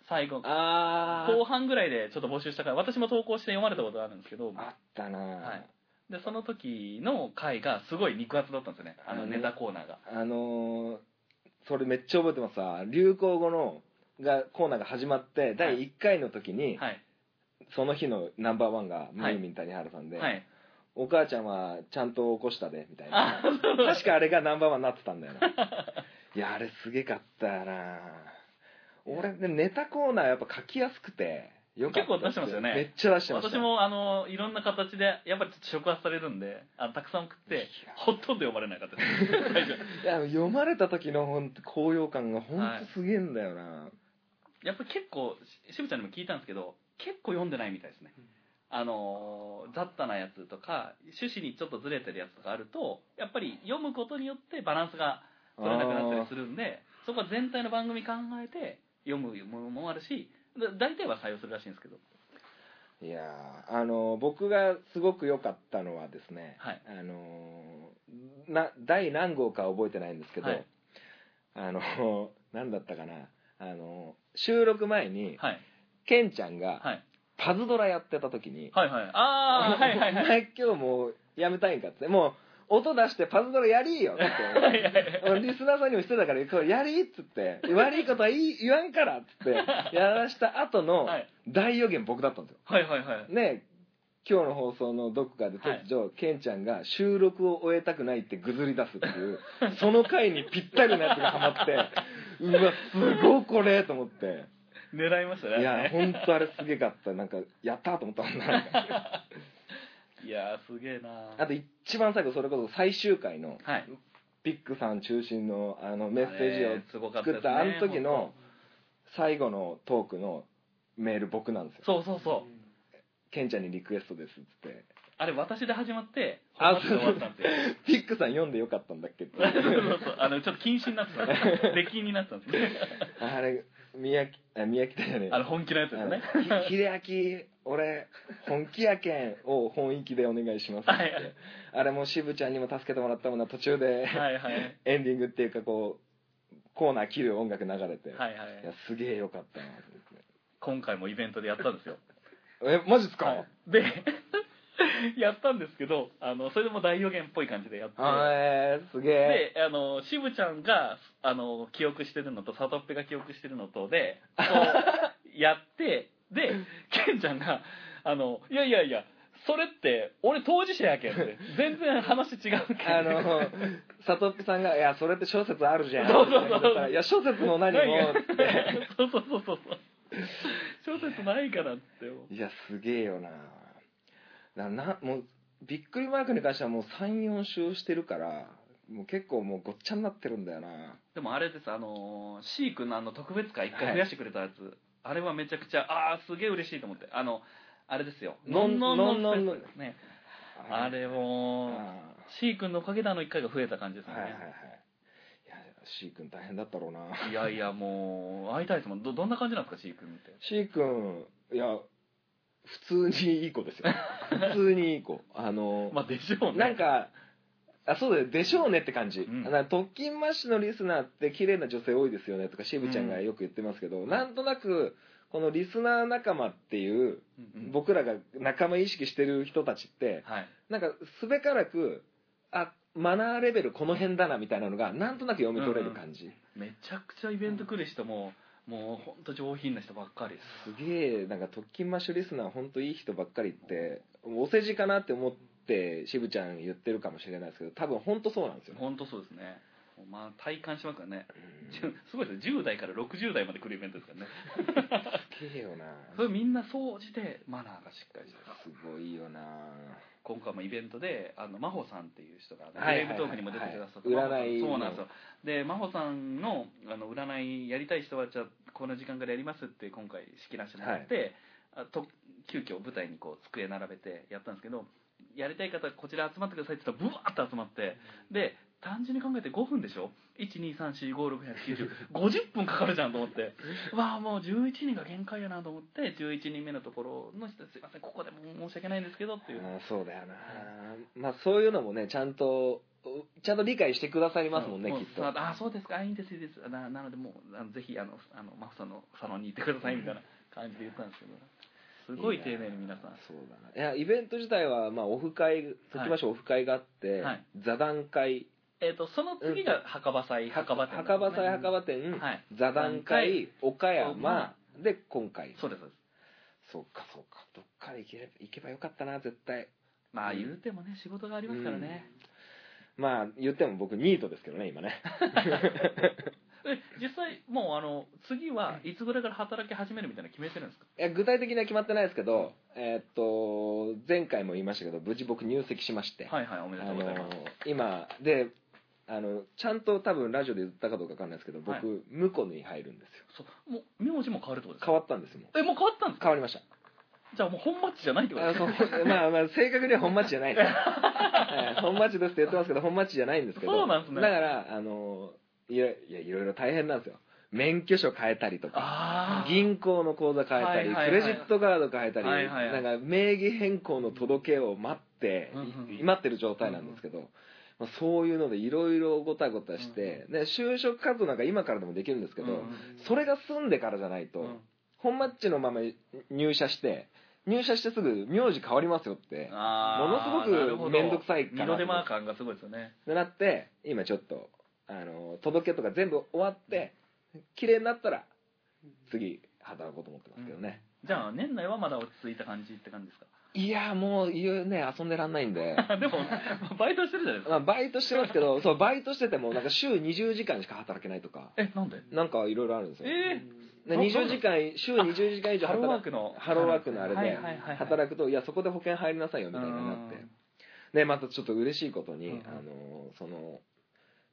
最後後半ぐらいでちょっと募集したから私も投稿して読まれたことがあるんですけど。あったな、はいでその時の回がすごい肉厚だったんですよね。あのネタコーナーが。あのーそれめっちゃ覚えてますさ流行語のがコーナーが始まって第1回の時に、はい。その日のナンバーワンがムーミン谷原さんで、はい。お母ちゃんはちゃんと起こしたでみたいあな確かあれがナンバーワンになってたんだよな。いやあれすげかったよな。俺ねネタコーナーやっぱ書きやすくてよか結構出してますよね。めっちゃ出してました。私もあのいろんな形でやっぱりちょっと触発されるんであのたくさん送ってほとんど読まれなかったで すいや読まれた時の本当高揚感が本当すげえんだよな、やっぱり結構し渋ちゃんにも聞いたんですけど結構読んでないみたいですね、あのー雑多なやつとか趣旨にちょっとずれてるやつとかあるとやっぱり読むことによってバランスが取れなくなったりするんでそこは全体の番組考えて読むものもあるしだ大体は採用するらしいんですけど。いやーあの僕がすごく良かったのはですね、はい。あのーな第何号か覚えてないんですけど、はい。あの何 だったかなあの収録前に、はい。ケンちゃんがはい。パズドラやってた時にはいはい。ああはいはいおはい。前今日もうやめたいんかってもう音出してパズドラやりーよ。ってはいはいはいリスナーさんにもしてたからこれやりーっつって悪いことは 言わんからっつってやらした後のはい。大予言僕だったんですよ。はいはいはい。ね今日の放送のどこかで突如、ケンちゃんが収録を終えたくないってぐずり出すっていう その回にぴったりなやつがハマってうわすごいこれと思って。狙いましたねいや本当あれすげえかった。なんかやったーと思ったもんないやーすげえなあと一番最後それこそ最終回のはい。ピックさん中心のあのメッセージを作ったあの時の最後のトークのメール僕なんですよ。そうそうそう。ケンちゃんにリクエストですっつって。あれ私で始まってあ本番で終わったんで。すよピックさん読んでよかったんだっけって。そうそうそう。あのちょっと禁止になってた出禁 になってたんですね。あれ宮城あ宮城だよね。あの本気のやつですよね秀明俺本気やけんを本意気でお願いしますって、はい。はいあれも渋ちゃんにも助けてもらったもんな途中で、はいはい。エンディングっていうかこうコーナー切る音楽流れて、はいはいい。やすげえよかったな今回もイベントでやったんですよ。えマジっすか、はい。で やったんですけどあのそれでも大予言っぽい感じでやって。えー、すげえ。であの渋ちゃんがあの記憶してるのと里っぺが記憶してるのとでこうやってでケンちゃんがあの「いやいやいやそれって俺当事者やけん」って 全然話違うけん。あのサトッピさんが「いやそれって諸説あるじゃん」そうそうそういや諸説も何も」って。そうそうそうそう。小説ないからっていやすげえよな。だなもうびっくりマークに関してはもう34週してるからもう結構もうごっちゃになってるんだよな。でもあれですあの C 君のあの特別会一回増やしてくれたやつ、あれはめちゃくちゃああすげえ嬉しいと思って。あのあれですよ。のんのんのんのんのんね。あれもあ C 君のおかげであの1回が増えた感じですよね、ーはいはいはい。いや C 君大変だったろうな。いやいやもう会いたいですもん。どどんな感じなんですか C 君って？C 君いや普通にいい子ですよ。普通にいい子。あの、まあでしょうね。なんかあそうだよ。でしょうねって感じ、うん。特勤マッシュのリスナーって綺麗な女性多いですよねとか渋ちゃんがよく言ってますけど、なんとなくこのリスナー仲間っていううんうん。僕らが仲間意識してる人たちってはい。なんかすべからくあマナーレベルこの辺だなみたいなのがなんとなく読み取れる感じ、めちゃくちゃイベント来る人も、もう本当上品な人ばっかりです。すげえなんか特勤マッシュリスナー本当いい人ばっかりってお世辞かなって思って渋ちゃん言ってるかもしれないですけど多分本当そうなんですよ。ね本当そうですね。まあ体感しますからね。うん。すごいですね。10代から60代まで来るイベントですからね。すげえよな。それみんな総じてマナーがしっかりしてる。すごいよな。今回もイベントであの真帆さんっていう人が、ねはいはいはいテレビトークにも出てくださった。はい占いそうなんですよ。で真帆さんのあの占いやりたい人はじゃあこの時間からやりますって今回仕切らせてもらって、あと急遽舞台にこう机並べてやったんですけどやりたい方はこちら集まってくださいって言ったらブワーッと集まってで単純に考えて5分でしょ？12345678910分かかるじゃんと思って。わあもう11人が限界やなと思って11人目のところの人すいませんここでも申し訳ないんですけどっていう。そうだよな。まあそういうのもねちゃんとちゃんと理解してくださりますもんね、うきっと。ああそうですか。あいいんですいいです。ななのでもうぜひあのあのマフさんのサロンに行ってくださいみたいな感じで言ったんですけどすごい丁寧に皆さん。そうだな。いやイベント自体はまあオフ会時ましょオフ会があって、はい。座談会。えっ、とその次が墓場祭墓場店墓場祭墓場店、はい。座談会岡山まで今回。そうですそうです。そうかそうか。どっかで行け行けばよかったな絶対。まあ言うてもね仕事がありますからね、まあ言っても僕ニートですけどね今ね。え 実際もうあの次はいつぐらいから働き始めるみたいなの決めてるんですか？いや具体的には決まってないですけどえーっと前回も言いましたけど無事僕入籍しまして、はいはいおめであとうございます、の今であのちゃんと多分ラジオで言ったかどうかわかんないですけど僕、はい。婿に入るんですよ。そう。もう名字も変わるってことですか？変わったんですよ。もうえもう変わったんですか？変わりました。じゃあもう本マッチじゃないってことあですそかうまあまあ正確には本町じゃないです、は い本町ですって言ってますけど本町じゃないんですけど。そうなんですね。だからあのいやいやいろいろ大変なんですよ。免許証変えたりとか銀行の口座変えたり、はいはいはい。クレジットカード変えたり、はいはいはい。なんか名義変更の届けを待って、うんうんい待ってる状態なんですけど、まあ、そういうのでいろいろごたごたして、で就職活動なんか今からでもできるんですけど、うんうんそれが済んでからじゃないと、うん。本マッチのまま入社して入社してすぐ名字変わりますよってものすごく面倒くさいかな二度手間感がすごいですよね。でなって今ちょっとあの届けとか全部終わって綺麗になったら次働こうと思ってますけどね、じゃあ年内はまだ落ち着いた感じって感じですか？いやもう言うね遊んでらんないんで。でもバイトしてるじゃないですまあかバイトしてますけど そうバイトしててもなんか週20時間しか働けないとかえなんで？なんかいろいろあるんですよ、えで20時間週20時間以上ハローワー働クの。ハローワークのあれで働くといやそこで保険入りなさいよみたいになって。でまたちょっと嬉しいことに、うんうん。あのその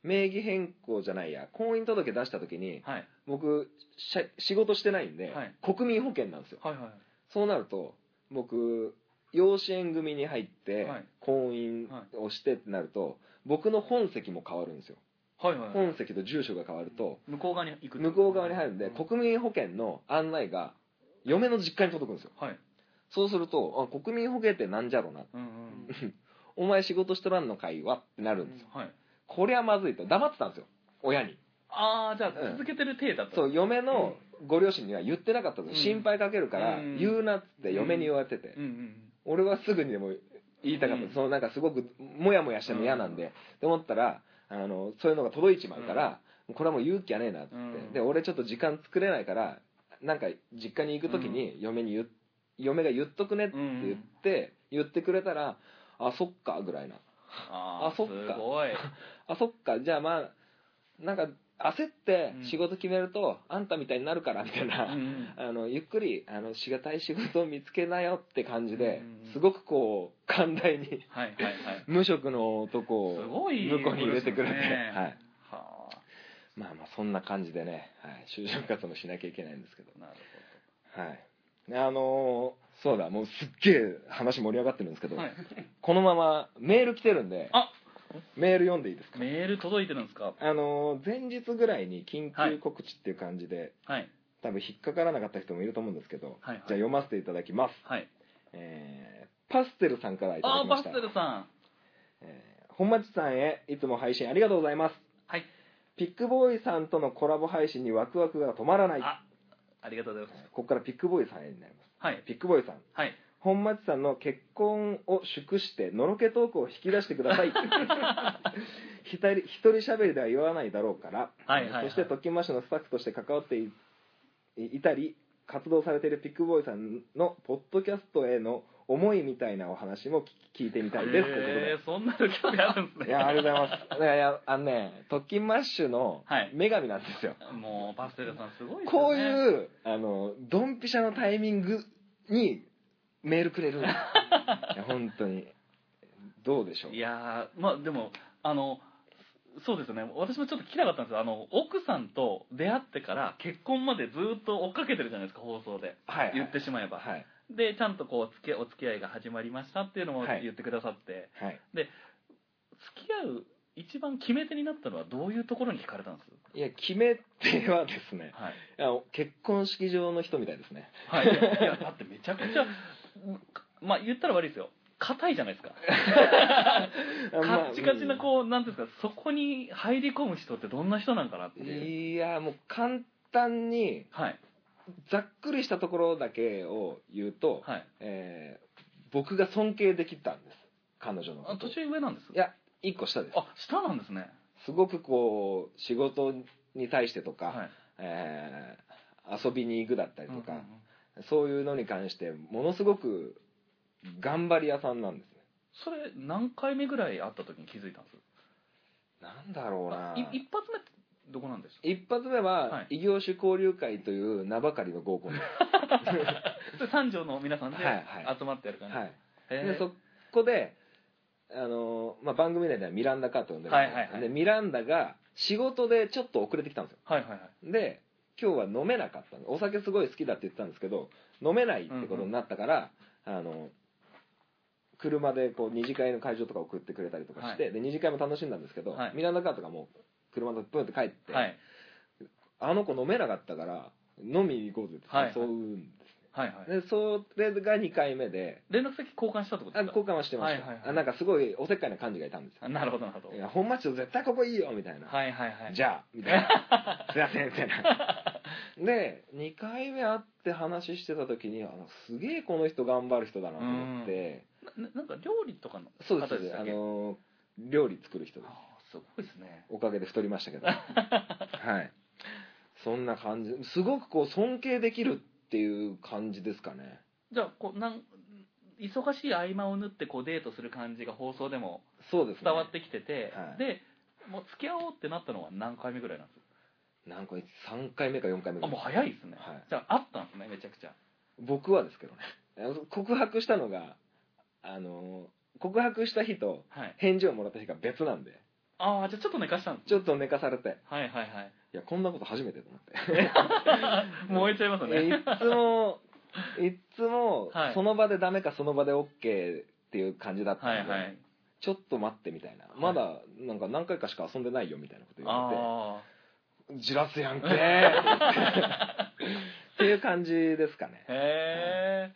名義変更じゃないや婚姻届出した時にはい。僕しゃ仕事してないんで、はい。国民保険なんですよ。はいはいそうなると僕養子縁組に入ってはい。婚姻をしてってなると僕の本籍も変わるんですよ。はいはい本籍と住所が変わると向こう側に行く向こう側に入るんでうん。国民保険の案内が嫁の実家に届くんですよ。はい。そうするとあ国民保険ってなんじゃろな。うんうん お前仕事しとらんのかいわってなるんですよ。はいこりゃまずいと。黙ってたんですよ。親に。ああじゃあうん。続けてる体だったそう嫁のご両親には言ってなかったんですようん。心配かけるからうん。言うなっつって嫁に言われてて。うん。うん俺はすぐにでも言いたかった、うん。そのなんかすごくモヤモヤしてるの嫌なんで、って思ったらあのそういうのが届いちまうから、これはもう勇気はねえなっつって、うん。で俺ちょっと時間作れないからなんか実家に行く時に嫁に言っ嫁が言っとくねって言って、言ってくれたらあそっかぐらいなああそっか。すごい。あそっか。じゃあまあなんか焦ってうん。仕事決めると、あんたみたいになるからみたいな、あのゆっくりあのしがたい仕事を見つけなよって感じでうんすごくこう寛大にはいはいはい。無職の男を向こうに入れてくれて、はい、はまあまあそんな感じでね、はい、就職活動もしなきゃいけないんですけどあなるはいあ。のーそうだもうすっげえ話盛り上がってるんですけど、はい。このままメール来てるんであ。メール読んでいいですか？メール届いてるんですか？あのー前日ぐらいに緊急告知っていう感じで、はい。多分引っかからなかった人もいると思うんですけど、はいはい。じゃあ読ませていただきます、はい。えーパステルさんからいただあーパスきましたテルさん。えー本町さんへいつも配信ありがとうございます。はい。ピックボーイさんとのコラボ配信にワクワクが止まらない。あありがとうございます。ここからピックボーイさんへになりますはい。ピックボーイさん。はい。本町さんの結婚を祝してのろけトークを引き出してください。一人一人喋りでは言わないだろうから、はいはいはい。そしてトッキンマッシュのスタッフとして関わっていいたり活動されているピックボーイさんのポッドキャストへの思いみたいなお話も聞聞いてみたいですということでそんなの興味あるんですねいや、ありがとうございます。いやいや、あのね、特勤マッシュのはい女神なんですよ。もうパステルさんすごいですこうねいう、あの、ドンピシャのタイミングにメールくれる いや、本当に。どうでしょういやーまあでもあのそうですよね私もちょっと聞きたかったんですよあの奥さんと出会ってから結婚までずっと追っかけてるじゃないですか放送ではい。言ってしまえば、はい。でちゃんとこう付きお付き合いが始まりましたっていうのもはい。言ってくださって、はい。付き合う一番決め手になったのはどういうところに聞かれたんです？いや、決め手はですね、はい、いや結婚式場の人みたいですね。はい、いやいやだってめちゃくちゃまあ言ったら悪いですよ。硬いじゃないですか。カッチカチなこうなんていうんですかそこに入り込む人ってどんな人なんかなってうんいう。いや、もう簡単に、はいざっくりしたところだけを言うと、はい。えー僕が尊敬できたんです。彼女のこと。あ年上なんですいや、一個下です。あ下なんですね。すごくこう仕事に対してとか、はい。えー遊びに行くだったりとか、うんうんうん。そういうのに関してものすごく頑張り屋さんなんですね。それ何回目ぐらい会った時に気づいたんです？なんだろうな。一発目どこなんでしょ一発目ははい。異業種交流会という名ばかりの合コンです、う それ三条の皆さんではいはい。集まってやる感じ、はい、へー。でそこであの、まあ、番組内ではミランダカーと呼んでるんです。けどはいはいはい。でミランダが仕事でちょっと遅れてきたんですよ。はいはいはい。で今日は飲めなかったの。お酒すごい好きだって言ってたんですけど飲めないってことになったから、あの車でこう二次会の会場とか送ってくれたりとかして、はで二次会も楽しんだんですけど、はい。ミランダカーとかもう車でプンって帰って、はい。あの子飲めなかったから飲みに行こうぜってはい誘うんですはいはい。ね、でそれが2回目で連絡先交換したってことあですか？交換はしてました、はいはいはい。あなんかすごいおせっかいな感じがいたんですよ。あなるほどなるほど。いや本町と絶対ここいいよみたいな、はいはいはい。じゃあみたいな。すいませんみたいな。で2回目会って話してた時にあのすげえこの人頑張る人だなと思って。ななんか料理とかのそうです方でしたっけあの料理作る人ですすごいですね。おかげで太りましたけど。はい。そんな感じ。すごくこう尊敬できるっていう感じですかね。じゃあこうなん忙しい合間を縫ってこうデートする感じが放送でもそうですね。伝わってきてて、はい。でもう付き合おうってなったのは何回目ぐらいなんです？何回3回目か4回目ぐらい。あもう早いですね、はい。じゃああったんですねめちゃくちゃ。僕はですけどね。あ の告白したのがあの告白した日とはい。返事をもらった日が別なんでああじゃあちょっと寝かしたんですちょっと寝かされて。はいはいはい。いやこんなこと初めてと思って。燃えちゃいますいね。つもいつもはい。その場でダメかその場で OK っていう感じだったんで、はいはい。ちょっと待ってみたいな、まだなんか何回かしか遊んでないよみたいなこと言わあれてじらすやんけーって言って。いう感じですかね。あへえ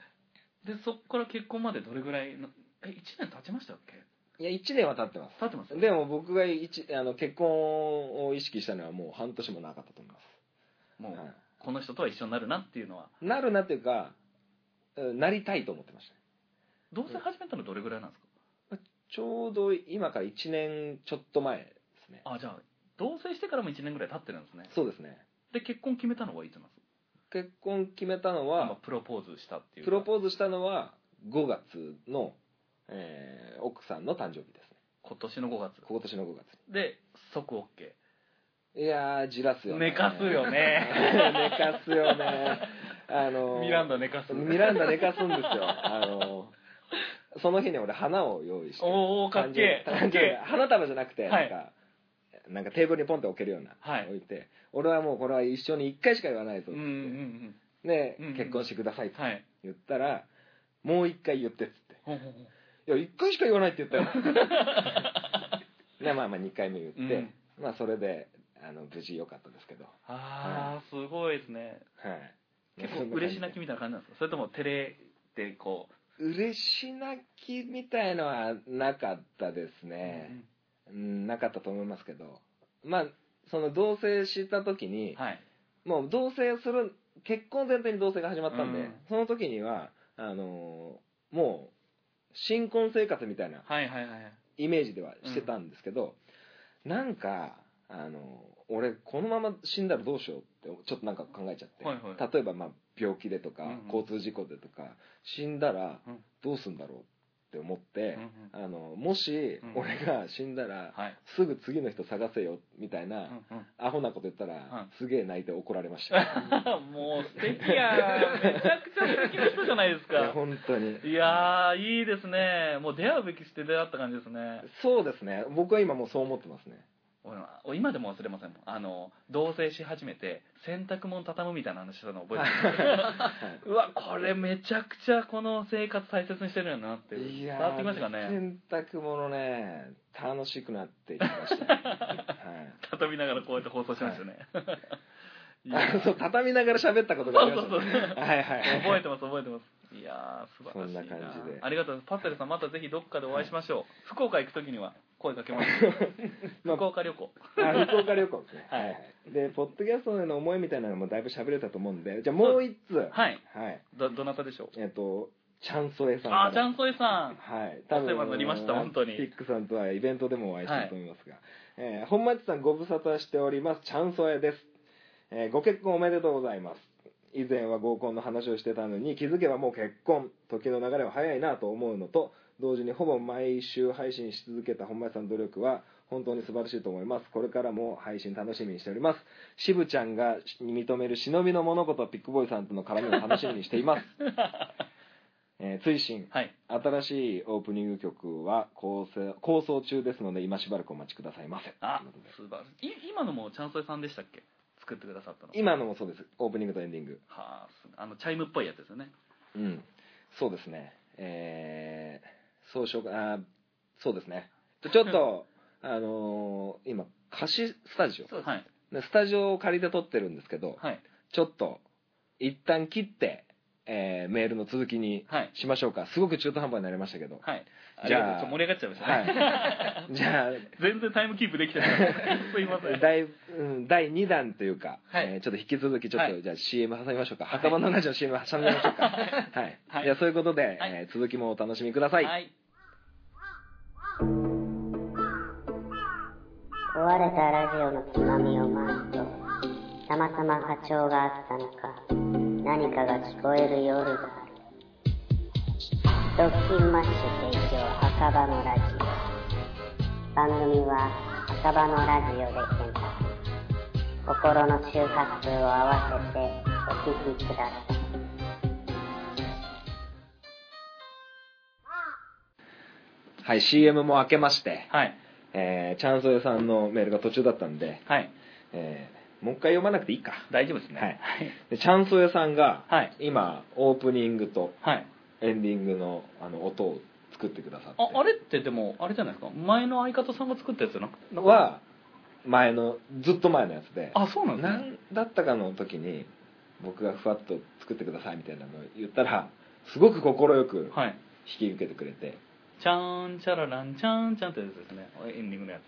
でそっから結婚までどれぐらいのえ1年経ちましたっけ？いや1年は経ってます。経ってますでも僕が一あの結婚を意識したのはもう半年もなかったと思います、もう、はこの人とは一緒になるなっていうのは。いなるなっていうかうんなりたいと思ってましたね。同棲始めたのどれぐらいなんですか、ちょうど今から1年ちょっと前ですね。あじゃあ同棲してからも1年ぐらい経ってるんですね。そうですね。で結婚決めたのはいつなんですか？結婚決めたのまあはプロポーズしたっていうプロポーズしたのは5月の、えー奥さんの誕生日ですね。今年の5月。今年の5月。で即 OK いやーじらすよね。寝かすよね。寝かすよね。あのーミランダ寝かす。ミランダ寝かすんですよ。あのその日に俺花を用意して。おおかっけえ花束じゃなくてはないんか、なんかテーブルにポンって置けるような、はい。置いて。俺はもうこれは一生に一回しか言わないぞって、うんうんうんで、うんうん結婚してくださいってはい。言ったら、もう一回言ってっつって。ほんほんほんいや一回しか言わないって言ったよ。で まあまあ二回目言って、うん。まあそれであの無事良かったですけど。ああすごいですね。はい。結構嬉し泣きみたいな感じなんですか？それとも照れてこ嬉し泣きみたいのはなかったですう、ね、うん、なかったと思いますけど。まあその同棲した時に、はい。もう同棲する結婚前提に同棲が始まったんで、うん。その時にはあのもう新婚生活みたいなはいはいはい。イメージではしてたんですけど、なんかあの俺このまま死んだらどうしようってちょっとなんか考えちゃって、はいはい。例えばまあ病気でとか、うんうん。交通事故でとか死んだらうん。どうすんだろうって思ってあのもしうん俺が死んだら、はい。すぐ次の人探せよみたいな、アホなこと言ったら、ん。すげえ泣いて怒られました、もう素敵やめちゃくちゃ素敵な人じゃないですか。本当に。いやーいいですね。もう出会うべきして出会った感じですね。そうですね。僕は今もうそう思ってますね今でも忘れませんもん。あの同棲し始めて洗濯物畳むみたいな話したの覚えてます うわこれめちゃくちゃこの生活大切にしてるんだなっていや伝わってきましたかね？洗濯物ね楽しくなっていきました、はい。畳みながらこうやって放送しましたね、い。やあそう畳みながら喋ったことがありましたそうそうそう。はいはいはい覚えてます覚えてます。いやー素晴らしいな。そんな感じで。ありがとうございます。パッテルさんまたぜひどっかでお会いしましょう、福岡行く時には声かけます。まあ福岡旅行。あ福岡旅行ですね。はい。はい。でポッドキャストへの思いみたいなのもだいぶ喋れたと思うんでじゃあもう一つはい。はい。どどなたでしょう？えっとチャンソエさんあーチャンンソエさん。はい。お世話になりました本当に。ピックさんとはイベントでもお会いしたと思いますが、えー本町さんご無沙汰しておりますチャンソエです、えーご結婚おめでとうございます。以前は合コンの話をしてたのに気づけばもう結婚。時の流れは早いなと思うのと同時にほぼ毎週配信し続けた本町さんの努力は本当に素晴らしいと思います。これからも配信楽しみにしております。渋ちゃんが認める忍びの物事ピックボーイさんとの絡みを楽しみにしています、えー追伸。はい。新しいオープニング曲は構成構想中ですので今しばらくお待ちくださいませ。あ素晴らしい。い今のもチャンソエさんでしたっけ？作ってくださったの。今のもそうです。オープニングとエンディング。はあすあのチャイムっぽいやつですよね。うん。そうですね。えー、そうしようかあーそうですね。ちょっとあのー今貸しスタジオ。そうはいでスタジオを借りて撮ってるんですけどはい。ちょっと一旦切って、えーメールの続きにはい。しましょうか。すごく中途半端になりましたけど。はい。じゃありがとうちょっと盛り上がっちゃいましたね、はい。じゃあ全然タイムキープできてない。すいません。第うん第2弾というか、はい。えーちょっと引き続きちょっと、はい。じゃあ CM 挟みましょうか、はい。袴のラジオ CM 挟みましょうか。はい、はい。じゃあそういうことで、はい。えー続きもお楽しみください、はい壊れたラジオのつまみを回すとたまたま波長があったのか何かが聞こえる夜があるドッキンマッシュ提供赤羽のラジオ番組は赤羽のラジオで検索。心の周波数を合わせてお聞きください。はい CM も明けまして、はいえーチャンソエさんのメールが途中だったんで、はい。えーもう一回読まなくていいか。大丈夫ですね。はい。でチャンソエさんが、はい。今オープニングとはい。エンディングのあの音を作ってくださって。ああれってでもあれじゃないですか？前の相方さんが作ったやつじゃなくては前のずっと前のやつで。あそうなんですね。何だったかの時に僕がふわっと作ってくださいみたいなのを言ったらすごく快くはい。引き受けてくれて、チャーンチャラランチャーンチャンってやつですね。エンディングのやつ。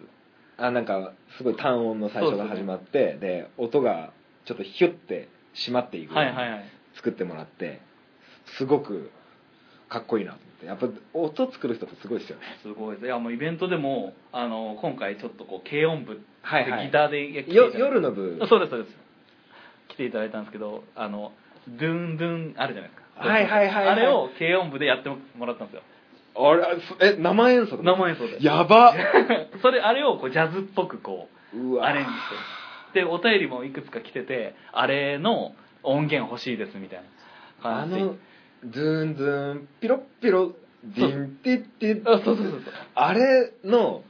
あなんかすごい単音の最初が始まってで,、音がちょっとヒュッて締まっていくようにはいはいはい。作ってもらってすごくかっこいいなと思って。やっぱ音作る人ってすごいですよね。すごいです。いやもうイベントでもあの今回ちょっとこう軽音部ではいはい。ギターで来ていただよ夜の部。そうですそうです。来ていただいたんですけどあのドゥンドゥンあるじゃないですか。はいはいはいはい。あれを軽音部でやってもらったんですよあれえ生演奏生演奏で。やば。それあれをこうジャズっぽくこうアレンジして。でお便りもいくつか来ててあれの音源欲しいですみたいなあ感じ。のドゥンドゥンピロッピロディンティッティッあそうそうそうそうあれの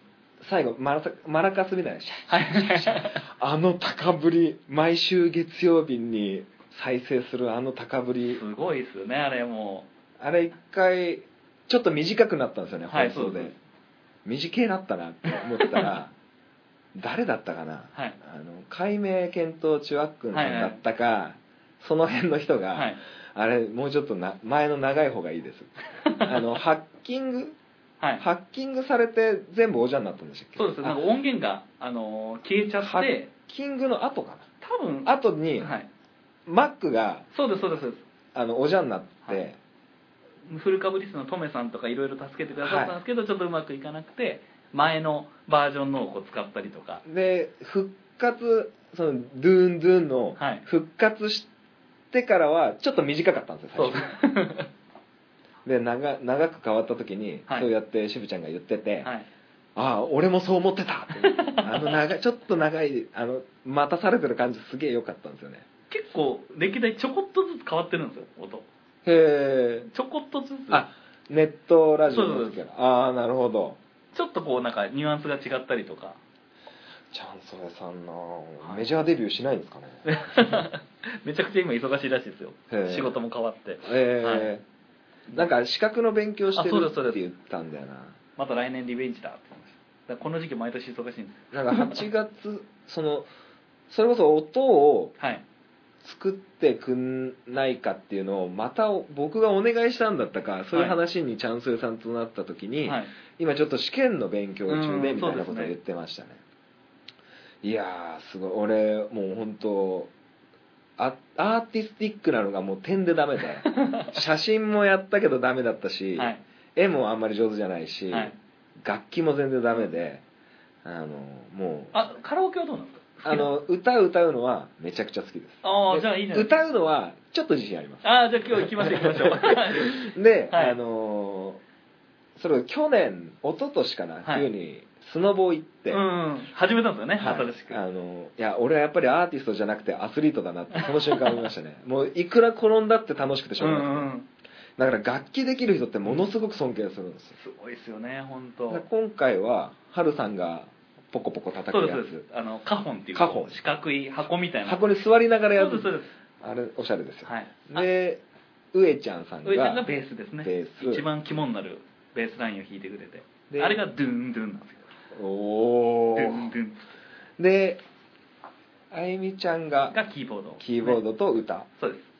最後マラサマラカスみたいなシャはいはいはいあの高ぶり毎週月曜日に再生するあの高ぶりすごいですよねあれもあれ一回ちょっと短くなったんですよねはい放送で、そうです。短いなったなって思ったら 誰だったかな、はい。あの解明検討中あっくんさんだったか、その辺の人が、はい。あれもうちょっとな前の長い方がいいです。あのハッキングはい。ハッキングされて全部おじゃになったんでしたっけ？そうです。なんか音源があの消えちゃハッってキングの後か多分。な後に、はい。マックがそうですそうですそうです。あのおじゃになって、はいフル株リストのトメさんとかいろいろ助けてくださったんですけど、ちょっとうまくいかなくて前のバージョンのをこう使ったりとか。で復活そのドゥーンドゥーンのはい。復活してからはちょっと短かったんですよそう。最初。で長長く変わった時に、はい。そうやって渋ちゃんが言ってて、はい。ああ俺もそう思ってたってあの長いちょっと長いあの待たされてる感じすげえ良かったんですよね。結構歴代ちょこっとずつ変わってるんですよ音へえちょこっとずつ。あネットラジオのそうそう。時からああなるほど。ちょっとこうなんかニュアンスが違ったりとか。チャンソレさんな、いメジャーデビューしないんですかね。めちゃくちゃ今忙しいらしいですよ。仕事も変わって。ええなんか資格の勉強してるって言ったんだよな。また来年リベンジだってだこの時期毎年忙しいんですなんか8月そのそれこそ音をはい作ってくんないかっていうのをまた僕がお願いしたんだったかそういう話にチャンスルさんとなった時に、はい。今ちょっと試験の勉強中うんでみたいなことを言ってましたね。いやーすごい。俺もう本当あアーティスティックなのがもう点でダメで。写真もやったけどダメだったし、はい。絵もあんまり上手じゃないし、はい。楽器も全然ダメであのもうあカラオケはどうなんですかあの歌歌うのはめちゃくちゃ好きです。でああじゃあいいじゃないですか歌うのはちょっと自信あります。ああじゃあ今日行きましょう行きましょう。で、はい。あのーそれを去年一昨年かな、はい。冬にスノボ行って、うん始めたんですよね、はい。新しく。あのいや俺はやっぱりアーティストじゃなくてアスリートだなって その瞬間思いましたね。もういくら転んだって楽しくてしょうがない、うんうんだから楽器できる人ってものすごく尊敬するんですよ、すごいですよね本当。で今回はハルさんがポコポコ叩そうですくやそうです。あのカホンっていうカホン。四角い箱みたいな。つ箱に座りながらやる。そうですそうです。あれおしゃれですよ、はい。で上ちゃんさんが上ちゃんがベースですね。ベース。一番肝になるベースラインを弾いてくれて。であれがドゥンドゥンなんですよ。おおドゥンドゥン。であゆみちゃんががキーボード。キーボードと歌、そうです。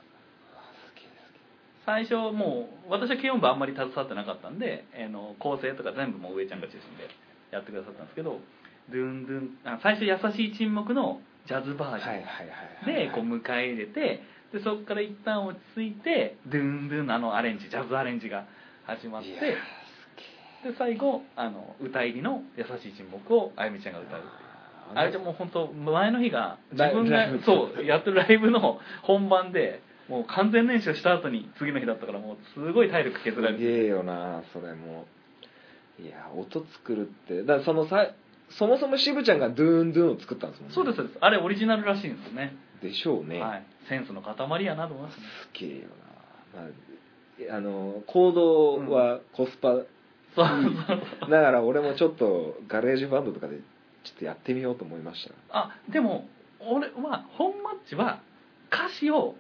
最初もう私は軽音部あんまり携わってなかったんで、えーの構成とか全部もう上ちゃんが中心でやってくださったんですけどドゥンドゥンあ最初「優しい沈黙」のジャズバージョン、でこう迎え入れてでそこから一旦落ち着いてドゥンドゥンのあのアレンジジャズアレンジが始まってで最後あの歌入りの「優しい沈黙」をあゆみちゃんが歌うあゆみちゃんもう本当前の日が自分がそうやってるライブの本番でもう完全練習した後に次の日だったからもうすごい体力削られてすげえよなそれも。いや音作るって。だからそのさそもそも渋ちゃんがドゥーンドゥーンを作ったんですもんね。そうですそうです。あれオリジナルらしいんですよね。でしょうね、はい、センスの塊やなと思いますねすげえよな、まあ、あの行動はコスパ、そうそうそう。だから俺もちょっと GarageBand とかでちょっとやってみようと思いました。あでも俺は本マッチは歌詞を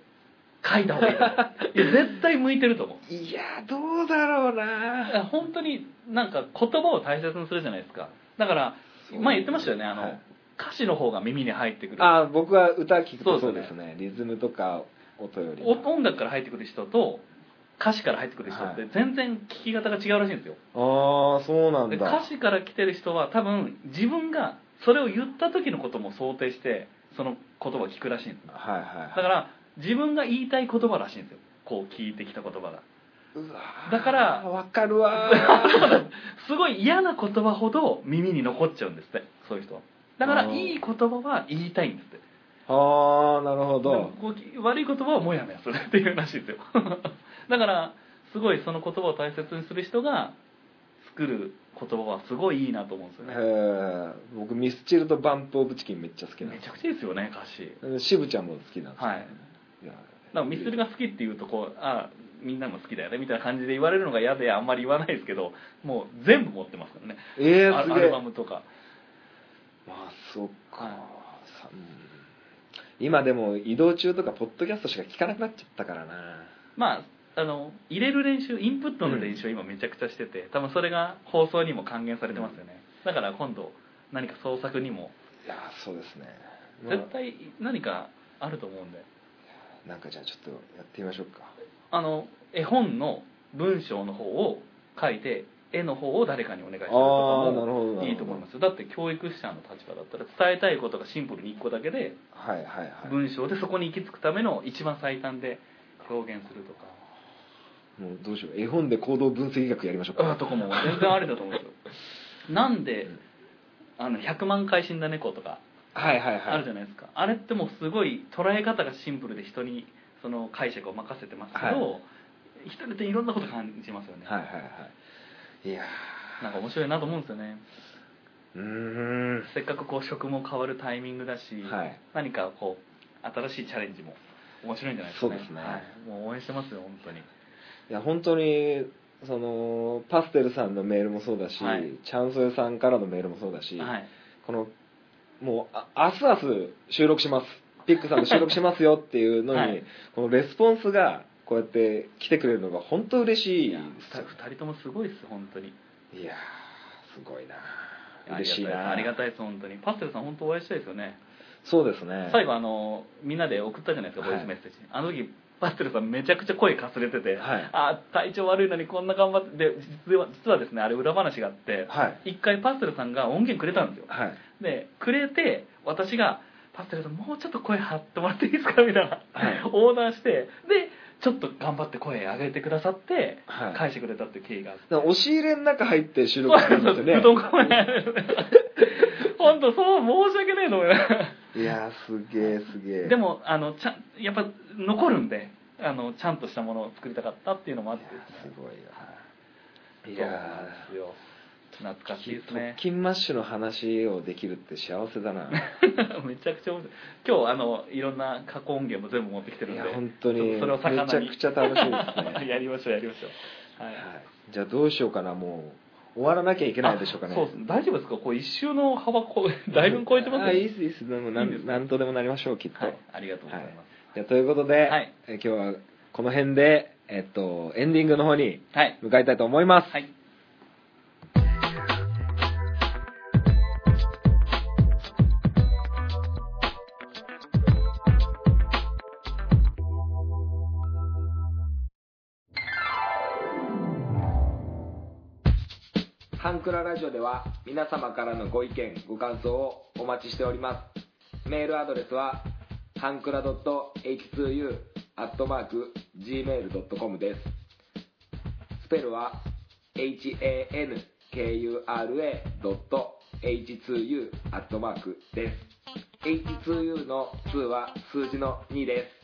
書いた方がいい。いや絶対向いてると思う。いやどうだろういな。や本当になんか言葉を大切にするじゃないですか。だから前言ってましたよねあの、はい。歌詞の方が耳に入ってくる。あ僕は歌聞くとそうですすね。リズムとか音よりお音楽から入ってくる人と歌詞から入ってくる人ってはい。全然聞き方が違うらしいんですよ。ああそうなんでだ歌詞から来てる人は多分自分がそれを言った時のことも想定してその言葉を聞くらしいんですはいはいはい。だから自分が言いたい言葉らしいんですよ。こう聞いてきた言葉がだからわかるわー。すごい嫌な言葉ほど耳に残っちゃうんですってそういう人は。だからいい言葉は言いたいんですって。ああなるほど。悪い言葉はもやもやするっていうらしいですよ。だからすごいその言葉を大切にする人が作る言葉はすごいいいなと思うんですよへねえ僕ミスチルとバンプ・オブ・チキンめっちゃ好きなんでめちゃくちゃいいですよね歌詞。す渋ちゃんも好きなんですよ。はい。いやなんかミスルが好きっていうとこうあみんなも好きだよねみたいな感じで言われるのが嫌であんまり言わないですけどもう全部持ってますからね。えー、アルバムとか。まあそっか、はい今でも移動中とかポッドキャストしか聞かなくなっちゃったからな。まああの入れる練習インプットの練習を今めちゃくちゃしてて多分それが放送にも還元されてますよね、だから今度何か創作にも。いやそうですね、まあ。絶対何かあると思うんで。なんかじゃあちょっとやってみましょうかあの絵本の文章の方を書いて絵の方を誰かにお願いするとかもいいと思いますよ。だって教育者の立場だったら伝えたいことがシンプルに1個だけではいはいはい。文章でそこに行き着くための一番最短で表現するとか。もうどうしよう絵本で行動分析学やりましょうか。あとかも全然ありだと思うんですよ。なんであの100万回死んだ猫とかはいはいはい。あるじゃないですか、あれってもうすごい捉え方がシンプルで人にその解釈を任せてますけど、は人によっていろんなこと感じますよね、はいはいはい。いやなんか面白いなと思うんですよね。ーうーん。せっかくこう職も変わるタイミングだし、はい。何かこう新しいチャレンジも面白いんじゃないですかね。そうですね。はい、もう応援してますよ本当に。いや本当にそのパステルさんのメールもそうだし、はい。チャンソエさんからのメールもそうだし、はい。このもうあ明日明日収録しますピックさんと収録しますよっていうのに、はい。このレスポンスがこうやって来てくれるのが本当嬉しいいや2人ともすごいです本当に。いやーすごいなあ嬉しいなありがたいです本当に。パステルさん本当お会いしたいですよね。そうですね。最後あのみんなで送ったじゃないですかボイスメッセージ、あの時パステルさんめちゃくちゃ声かすれてて、はい。あ体調悪いのにこんな頑張ってで実は実はですねあれ裏話があってはい。一回パステルさんが音源くれたんですよ。はい。でくれて私が「パステルさんもうちょっと声張ってもらっていいですか?」みたいな、はい。オーダーしてでちょっと頑張って声上げてくださってはい。返してくれたっていう経緯があって、だから押し入れの中入って収録するんですよねう どんこ 本当そう申し訳ないと思いますいやーすげえすげえでもあのちゃんやっぱ残るんであのちゃんとしたものを作りたかったっていうのもあって。すごいないそうなんやですよ懐かしいです特ね勤マッシュの話をできるって幸せだな。めちゃくちゃ面白い。今日あのいろんな過去音源も全部持ってきてるんで。いや本当にそれを魚に。めちゃくちゃ楽しみですね。やりましょうやりましょう。はい、はい、じゃあどうしようかなもう終わらなきゃいけないでしょうかね。あそうです。ね大丈夫ですか？こう一周の幅こう だいぶ超えてますあいいっすいいっす。でもないいんですかんなんとでもなりましょうきっと、はい。ありがとうございます。じゃあということで、はい。え今日はこの辺で、えっと、エンディングの方にはい。向かいたいと思います、はいは皆様からのご意見ご感想をお待ちしております。メールアドレスはハンクラ .h2u.gmail.com です。スペルは hankura.h2u です。H2U の2は数字の2です。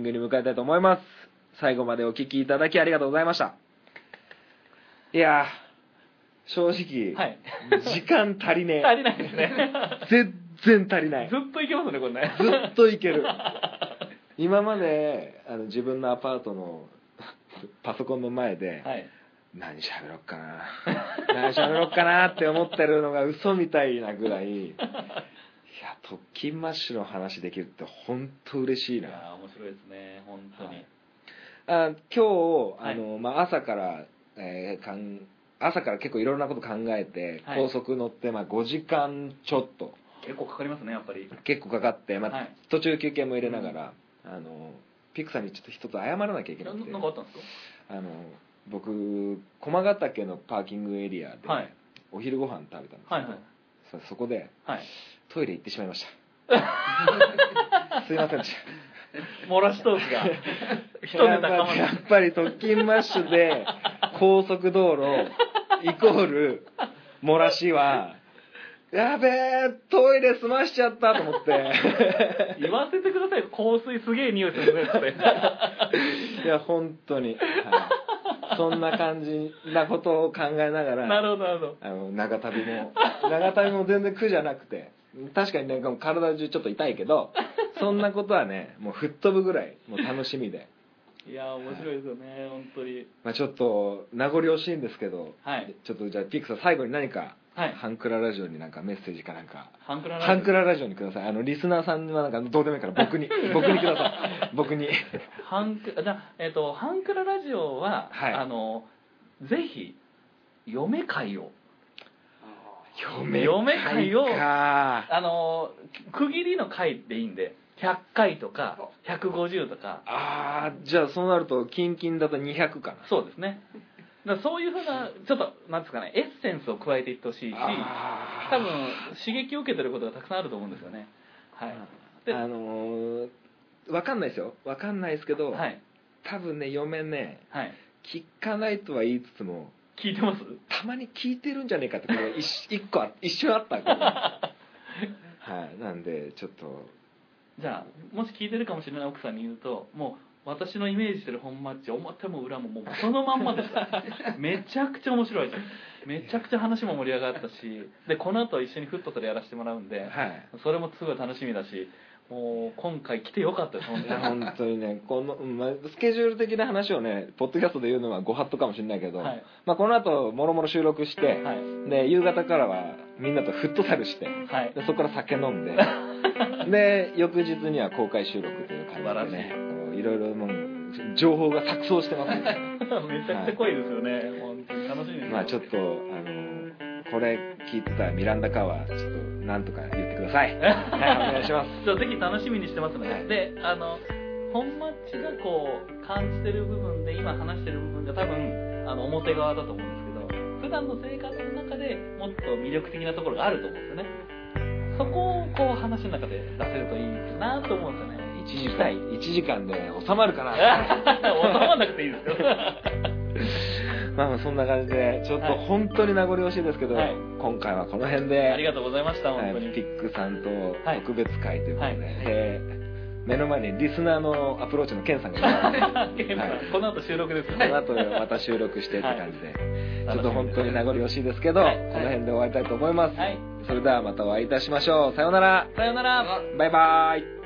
ングに向かいたいと思います。最後までお聞きいただきありがとうございました。いやー、正直、はい時間足りね 足りないですねえ。全然足りない。ずっといけますねこれねずっといける。今まであの自分のアパートのパソコンの前で、はい何喋ろっかな何喋ろっかなって思ってるのが嘘みたいなぐらい 特勤マッシュの話できるって本当嬉しいな。い面白いですね本当に、はい。あ今日はい。あの、まあ、朝から、えーかん朝から結構いろんなこと考えて、はい。高速乗って、まあ、5時間ちょっと。結構かかりますねやっぱり。結構かかって、まあはい。途中休憩も入れながら、あのピクさんにちょっと一つ謝らなきゃいけななくて。なんかあったんですあの僕駒ヶ岳のパーキングエリアで、かはい。お昼ご飯食べたんですけど、はいはいそそこではい。トイレ行ってしまいました。すいません。でした漏らしトークが。やっぱり特勤マッシュで高速道路イコール漏らしはやべえトイレ済ましちゃったと思って。言わせてください香水すげえ匂いするねって。いや本当に、はい、そんな感じなことを考えながらなるほどなるほど。あの長旅も長旅も全然苦じゃなくて確かにね体中ちょっと痛いけどそんなことはねもう吹っ飛ぶぐらいもう楽しみで。いや面白いですよね本当に。まあちょっと名残惜しいんですけどはい。ちょっとじゃあピックさん最後に何かはい。ハンクララジオになんかメッセージかなんか。ハンクララハンクララジオにください。あのリスナーさんはなんかどうでもいいから 僕に僕にください。僕に。ハンクじゃあえっ、とハンクララジオは、はい。あのぜひ嫁会を。嫁嫁会をかあの区切りの回でいいんで100回とか150とか。ああじゃあそうなるとキンキンだと200かな。そうですねだからそういうふうなちょっとなんですかねエッセンスを加えていってほしいし多分刺激を受けてることがたくさんあると思うんですよね。はい。であのー、わかんないですよ。わかんないですけど、はい。多分ね嫁ねはい。聞かないとは言いつつも聞いてます？たまに聞いてるんじゃねえかってこれ一 一個あ一瞬あった はい。なんでちょっと。じゃあもし聞いてるかもしれない奥さんに言うともう私のイメージしてる本マッチ表も裏ももうそのまんまでした。めちゃくちゃ面白いですめちゃくちゃ話も盛り上がったしでこの後一緒にフットサルやらせてもらうんで、はい。それもすごい楽しみだしもう今回来てよかったです本当に。本当にねこの、うんまあ、スケジュール的な話をねポッドキャストで言うのはご法度かもしれないけど、はい。まあ、この後もろもろ収録して、はい。で夕方からはみんなとフットサルしてはい。でそこから酒飲んで で翌日には公開収録という感じでねこういろいろもう情報が錯綜してます めちゃくちゃ濃いですよね、本当に楽しみですまあちょっとあのこれ聞いてたミランダカはちょっとなんとか言ってください。はいお願いします。じゃあぜひ楽しみにしてますので、はい。であの本マッチがこう感じてる部分で今話してる部分が多分あの表側だと思うんですけど普段の生活の中でもっと魅力的なところがあると思うんですよね。そこをこう話の中で出せるといいなと思うんですよね1時間1時間で収まるかな。収まらなくていいですよ。まあまあそんな感じでちょっとはい。本当に名残惜しいですけど、はい。今回はこの辺でありがとうございましたはい本当に、ピックさんとはい。特別会ということで、はい。えー目の前にリスナーのアプローチのケンさんがいます。この後収録ですよね。この後また収録してって感じで、はい。ちょっと本当に名残惜しいですけど、はい。この辺で終わりたいと思います、はい。それではまたお会いいたしましょう。さようなら。さよなら。バイバイ